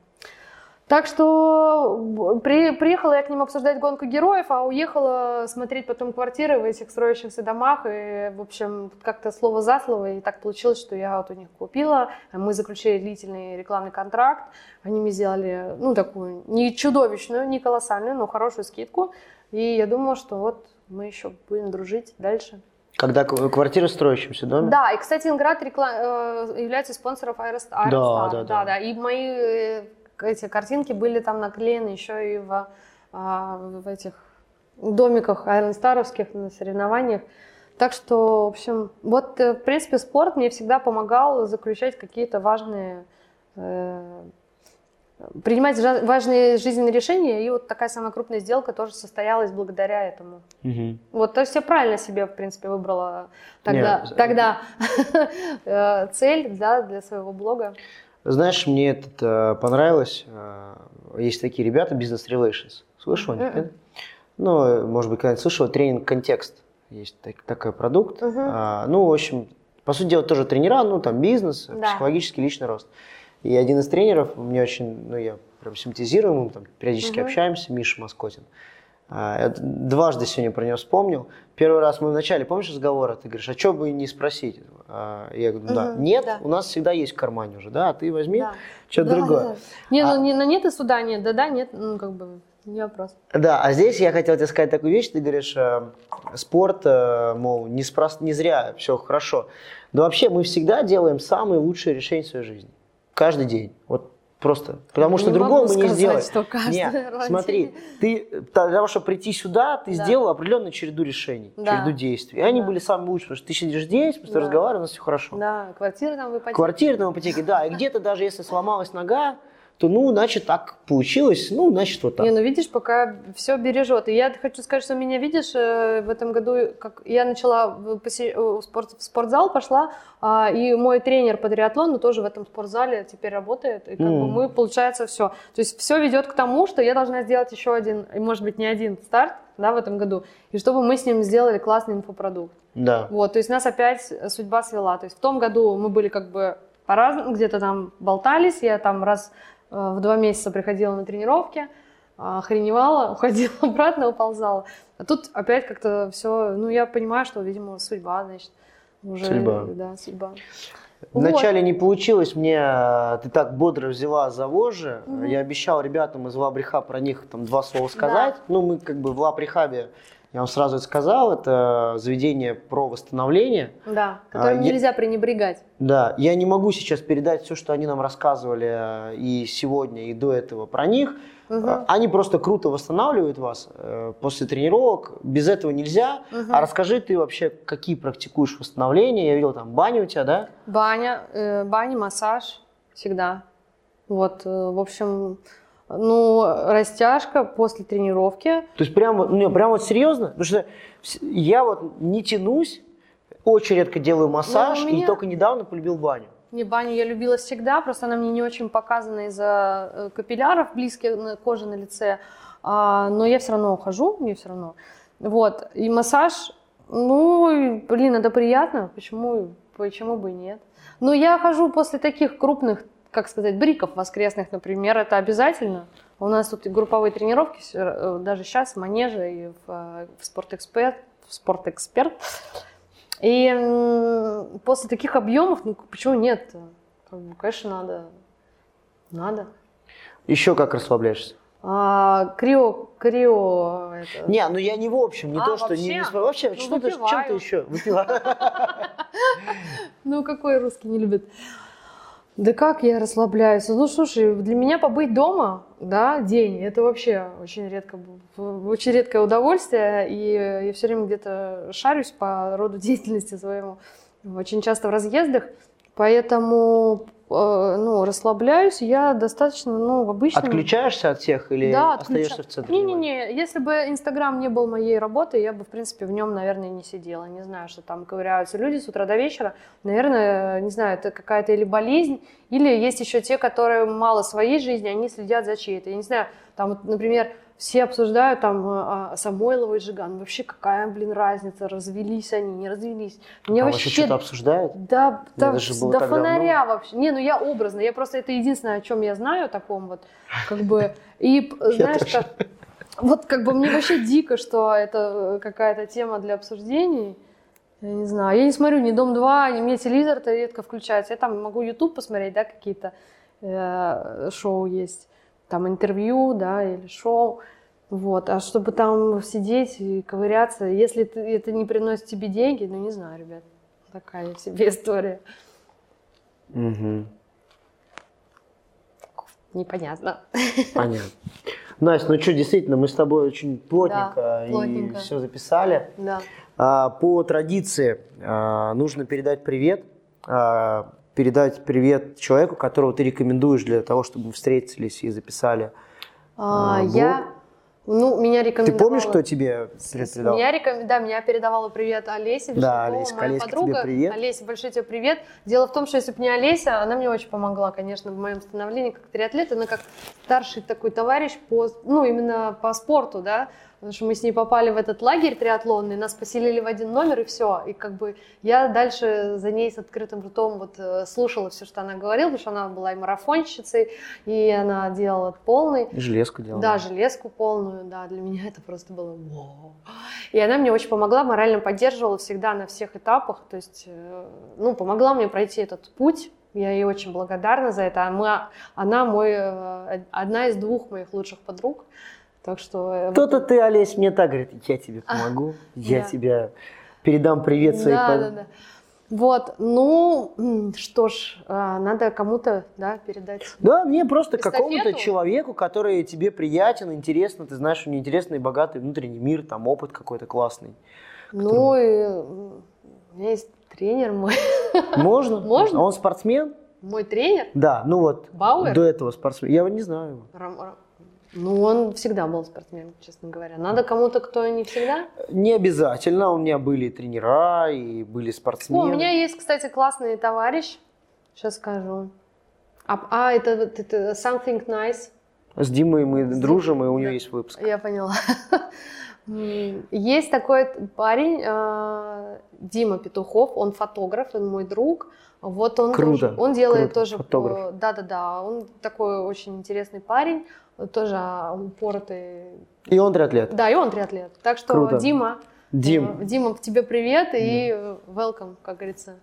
Так что при, приехала я к ним обсуждать гонку героев, а уехала смотреть потом квартиры в этих строящихся домах. И, в общем, как-то слово за слово. И так получилось, что я вот у них купила. Мы заключили длительный рекламный контракт. Они мне сделали, ну, такую не чудовищную, не колоссальную, но хорошую скидку. И я думала, что вот мы еще будем дружить дальше. Когда квартира в строящемся доме? Да, и, кстати, Инград реклам... Э, является спонсором Аэростар. Да, да, да, да. да. И мои э, эти картинки были там наклеены еще и в, а, в этих домиках айронстаровских на соревнованиях. Так что, в общем, вот, э, в принципе, спорт мне всегда помогал заключать какие-то важные, э, принимать важные жизненные решения, и вот такая самая крупная сделка тоже состоялась благодаря этому. Мгм. Вот, то есть я правильно себе, в принципе, выбрала тогда, Не, тогда э, цель да, для своего блога. Знаешь, мне это э, понравилось. Э, Есть такие ребята, Business Relations. Слышал о них? Ну, э, может быть, когда-нибудь слышал, тренинг «Контекст». Есть так- такой продукт. Мгм. А, Ну, в общем, по сути дела, тоже тренера, ну, там, бизнес, Да. психологический, личный рост. И один из тренеров, мне очень, ну, я прям симпатизирую ему, там, периодически Мгм. общаемся, Миша Москотин. А, Я дважды сегодня про него вспомнил. Первый раз мы вначале, помнишь разговора, ты говоришь, а что бы не спросить? А, Я говорю, да. Мгм, Нет, да. у нас всегда есть в кармане уже, да, а ты возьми Да. что-то Да, другое. да. Не, А- ну не на нет и суда нет, да-да, нет, ну как бы не вопрос. Да, а здесь я хотел тебе сказать такую вещь, ты говоришь, э, спорт, э, мол, не, спрос- не зря, все хорошо. Но вообще мы всегда делаем самые лучшие решения в своей жизни. Каждый день. Вот просто. Потому что Не другого мы не сделаем. что Нет, раз. смотри, ты для того, чтобы прийти сюда, ты Да. сделал определенную череду решений, Да. череду действий. И они Да. были самые лучшие, потому что ты сидишь здесь, тобой Да. разговариваем, у нас все хорошо. Да, квартира там в ипотеке. Квартира на ипотеке, да. И где-то даже если сломалась нога, то ну, значит, так получилось, ну, значит, вот так. Не, ну видишь, пока все бережет. И я хочу сказать, что меня, видишь, э, в этом году, как я начала в в спорт, в спортзал, пошла, а, и мой тренер по триатлону тоже в этом спортзале теперь работает. И как бы М. мы, получается, все. То есть все ведет к тому, что я должна сделать еще один, может быть не один старт да, в этом году, и чтобы мы с ним сделали классный инфопродукт. Да. Вот, то есть нас опять судьба свела. То есть в том году мы были как бы по-разному, где-то там болтались, я там раз э, в два месяца приходила на тренировки, а, охреневала, уходила обратно, уползала. А тут опять как-то все, ну я понимаю, что, видимо, судьба, значит, уже... Судьба. Да, судьба. Вначале не получилось, мне э, ты так бодро взяла за вожжи. Мгм. Я обещал ребятам из Лабриха про них там два слова сказать. Ну, мы как бы в Лабрихабе, я вам сразу это сказал, это заведение про восстановление. Да, которым А, я- нельзя пренебрегать. Да, я не могу сейчас передать все, что они нам рассказывали э, и сегодня, и до этого про них. А, Они просто круто восстанавливают вас э, после тренировок. Без этого нельзя. Мгм. А расскажи ты вообще, какие практикуешь восстановления? Я видел там баню у тебя, да? Баня, э, баня, массаж всегда. Вот, э, в общем, ну, растяжка после тренировки. То есть прям, вот- не, прям вот серьезно? Потому что я вот не тянусь, очень редко делаю массаж, Ну, и меня- только недавно полюбил баню. Не, баню я любила всегда, просто она мне не очень показана из-за э, капилляров близких на коже на лице. А, но я все равно ухожу, мне все равно. Вот, и массаж, ну, и, блин, это приятно, почему, почему бы и нет. Но я хожу после таких крупных, как сказать, бриков воскресных, например, это обязательно. У нас тут и групповые тренировки, э, даже сейчас в Манеже и в, э, в Спортэксперт, в Спортэксперт. И после таких объемов, ну почему нет? Конечно, надо. Надо. Еще как расслабляешься? А, крио, крио, это... Не, ну я не в общем, не А, то, что не, не вообще? вообще, Ну, что ты, чем ты выпиваю. еще? Выпила. Ну, какой русский не любит? Да как я расслабляюсь? Ну, слушай, для меня побыть дома, да, день, это вообще очень редко, очень редкое удовольствие, и я все время где-то шарюсь по роду деятельности своему, очень часто в разъездах, поэтому, ну, расслабляюсь я достаточно, ну, обычно... Отключаешься от всех или Да, остаешься в центре? Не-не-не, если бы Инстаграм не был моей работой, я бы, в принципе, в нем, наверное, не сидела. Не знаю, что там ковыряются люди с утра до вечера. Наверное, не знаю, это какая-то или болезнь, или есть еще те, которые мало своей жизни, они следят за чьей-то. Я не знаю, там, вот, например, все обсуждают там а, Самойлова и Жиган. Вообще, какая, блин, разница, развелись они, не развелись. Мне Там вообще... что-то обсуждают? Да, да, до фонаря вообще. Не, ну я образно. Я просто это единственное, о чем я знаю, о таком вот, как бы. И п- знаешь, как, вот как бы мне вообще дико, что это э, какая-то тема для обсуждений. Я не знаю. Я не смотрю ни Дом 2, ни мне телевизор-то редко включается. Я там могу YouTube посмотреть, да, какие-то э, шоу есть. Там интервью, да, или шоу. Вот. А чтобы там сидеть и ковыряться, если это не приносит тебе деньги, ну не знаю, ребят. Такая себе история. Мгм. Непонятно. Понятно. Настя, ну что, действительно, мы с тобой очень плотненько, Да, и плотненько. все записали. Да. А, По традиции а, нужно передать привет. А, передать привет человеку, которого ты рекомендуешь для того, чтобы мы встретились и записали. А, А, я, ну, меня Ты рекомендовала... помнишь, кто тебе привет передал? Меня реком- Да, меня передавала привет Олеся Да, Олеська, моя Олеська, тебе подруга. привет. Олеся, большой тебе привет. Дело в том, что если бы не Олеся, она мне очень помогла, конечно, в моем становлении как триатлет. Она как старший такой товарищ по, ну, именно по спорту, да, потому что мы с ней попали в этот лагерь триатлонный, нас поселили в один номер и все. И как бы я дальше за ней с открытым ртом вот э, слушала все, что она говорила, потому что она была и марафонщицей, и она делала полный. И Железку делал. Да, железку полную, да, для меня это просто было вау. И она мне очень помогла, морально поддерживала всегда на всех этапах, то есть, э, ну, помогла мне пройти этот путь. Я ей очень благодарна за это. А мы, она мой, э, одна из двух моих лучших подруг. Так что... э, То-то ты, Олесь, мне так говорит, я тебе помогу, я да. тебя передам привет своей да, под- да, да. Вот, ну, что ж, а, надо кому-то, да, передать. Да, мне просто какому-то человеку, который тебе приятен, интересно, ты знаешь, у него интересный, богатый внутренний мир, там опыт какой-то классный. Ну, и м, у меня есть тренер мой. Можно? Можно? А он спортсмен? Мой тренер, Да, ну вот. Бауэр? До этого спортсмен. Я его не знаю. его. Ну, он всегда был спортсменом, честно говоря. Надо кому-то, кто не всегда. Не обязательно. У меня были тренера, и были О, спортсмены. у меня есть, кстати, классный товарищ. Сейчас скажу. А, а, это, это Something Nice. С Димой мы С Дим- дружим, и у него да. есть выпуск. Я поняла. Есть такой парень, э, Дима Петухов, он фотограф, он мой друг. Вот он Круто, тоже, он делает круто, тоже, фотограф. да, да, да, он такой очень интересный парень, тоже упоротый, И он триатлет. да, и он триатлет. Так что, Круто. Дима, Дим, э, Дима, тебе привет и welcome, как говорится,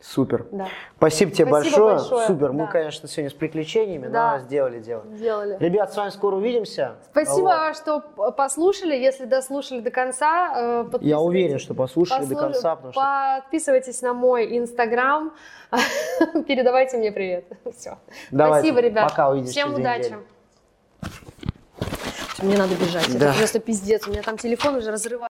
супер. да, Спасибо тебе Спасибо большое. большое, Супер. Мы, да. конечно, сегодня с приключениями, Да. но сделали дело. сделали. Ребят, с вами скоро увидимся. Спасибо, Вот. что послушали. Если дослушали до конца, э, Я подписывайтесь. уверен, что послушали до Послуш- конца, потому что Подписывайтесь на мой инстаграм. Передавайте мне привет. Все. Давайте, Спасибо, ребят. пока, увидимся Всем удачи. неделю. Мне надо бежать. Да. Это просто пиздец. У меня там телефон уже разрывает.